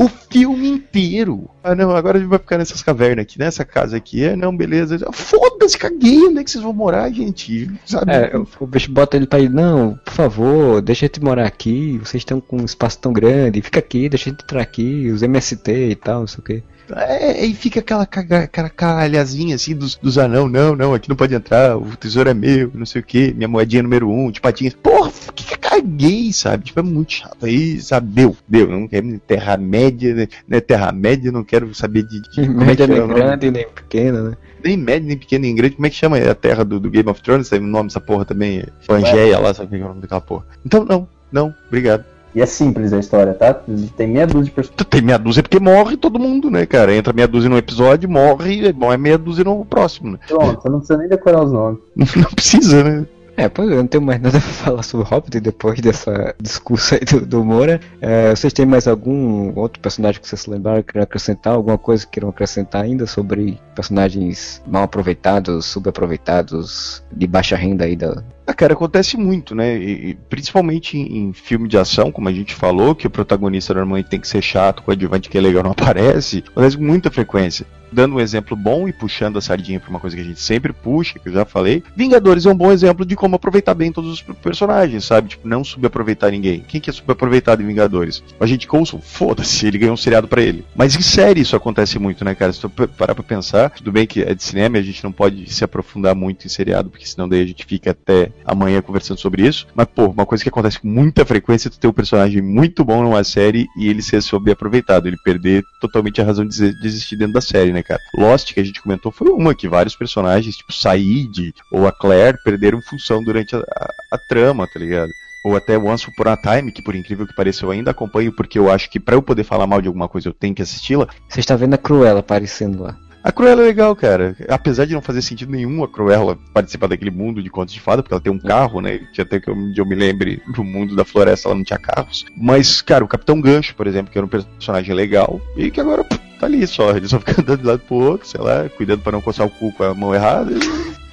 S4: O filme inteiro. Ah, não, agora a gente vai ficar nessas cavernas aqui, nessa casa aqui. É, não, beleza. Foda-se, caguei. Onde é que vocês vão morar, gente? Sabe?
S2: É, o- bicho bota ele pra ir, não, por favor, deixa a gente morar aqui, vocês estão com um espaço tão grande, fica aqui, deixa a gente entrar aqui, os MST e tal, não sei o que.
S4: É, e fica aquela, caralhazinha assim dos, dos anão, não, não, aqui não pode entrar, o tesouro é meu, não sei o que, minha moedinha número um, de patinhas. Porra, que que eu caguei, sabe? Tipo, é muito chato. Aí, sabe, deu, deu. Eu não quero nem Terra-média, né? né? Terra-média, não quero saber de. de (laughs) como é
S2: Média
S4: que é
S2: nem
S4: o nome?
S2: grande, nem pequena, né?
S4: Nem média, nem pequena, nem grande. Como é que chama a terra do, do Game of Thrones? Tem o nome dessa porra também? Pangeia lá, sabe o que é o nome daquela porra? Então, não, não, obrigado.
S5: E é simples a história, tá? Tem meia dúzia de personagens.
S4: Tem meia dúzia porque morre todo mundo, né, cara? Entra meia dúzia num episódio, morre, é bom, é meia dúzia no próximo, né?
S5: Pronto, você não precisa nem decorar os nomes. (laughs)
S4: Não precisa, né?
S2: É, pois eu não tenho mais (laughs) nada pra falar sobre o Hobbit depois dessa discurso aí do, do Moura. É, vocês têm mais algum outro personagem que vocês se lembraram, queiram acrescentar? Alguma coisa que queiram acrescentar ainda sobre personagens mal aproveitados, subaproveitados, de baixa renda aí da,
S4: Ah, cara, acontece muito, né? E, principalmente em, em, filme de ação, como a gente falou, que o protagonista normalmente tem que ser chato, o adjuvante que é legal não (laughs) aparece, acontece com muita frequência dando um exemplo bom e puxando a sardinha para uma coisa que a gente sempre puxa, que eu já falei, Vingadores é um bom exemplo de como aproveitar bem todos os personagens, sabe? Tipo, não subaproveitar ninguém. Quem que é subaproveitado em Vingadores? O Agente Coulson, foda-se, ele ganhou um seriado para ele. Mas em série isso acontece muito, né, cara? Se tu parar pra pensar, tudo bem que é de cinema e a gente não pode se aprofundar muito em seriado, porque senão daí a gente fica até amanhã conversando sobre isso. Mas, pô, uma coisa que acontece com muita frequência é tu ter um personagem muito bom numa série e ele ser subaproveitado, ele perder totalmente a razão de existir dentro da série, né, cara? Lost, que a gente comentou, foi uma que vários personagens, tipo Said ou a Claire, perderam função durante a, a, a trama, tá ligado? ou até Once Upon a Time, que por incrível que pareça eu ainda acompanho, porque eu acho que para eu poder falar mal de alguma coisa eu tenho que assisti-la.
S2: Você está vendo a Cruella aparecendo lá.
S4: A Cruella é legal, cara. Apesar de não fazer sentido nenhum a Cruella participar daquele mundo de contos de fada, porque ela tem um carro, né? Até que eu, eu me lembre, no mundo da floresta ela não tinha carros. Mas, cara, o Capitão Gancho, por exemplo, que era um personagem legal, e que agora tá ali só, ele só fica andando (laughs) de lado pro outro, sei lá, cuidando para não coçar o cu com a mão errada.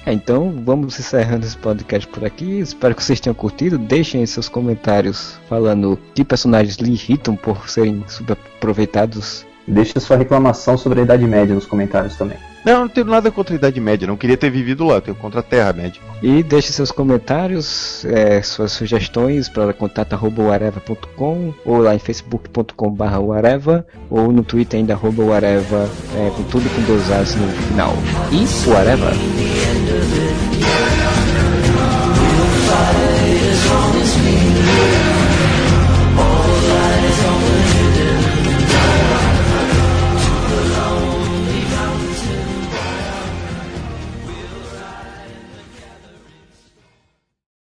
S2: É, então vamos encerrando esse podcast por aqui. Espero que vocês tenham curtido. Deixem seus comentários falando que personagens lhe irritam por serem subaproveitados.
S5: Deixe sua reclamação sobre a Idade Média nos comentários também.
S4: Não, não tenho nada contra a Idade Média, não queria ter vivido lá, tenho contra a Terra-média.
S2: E deixe seus comentários, é, suas sugestões para contato.areva.com ou lá em facebook.com.br ou no Twitter ainda arroba Areva, é, com tudo com dois as no final. E o Areva!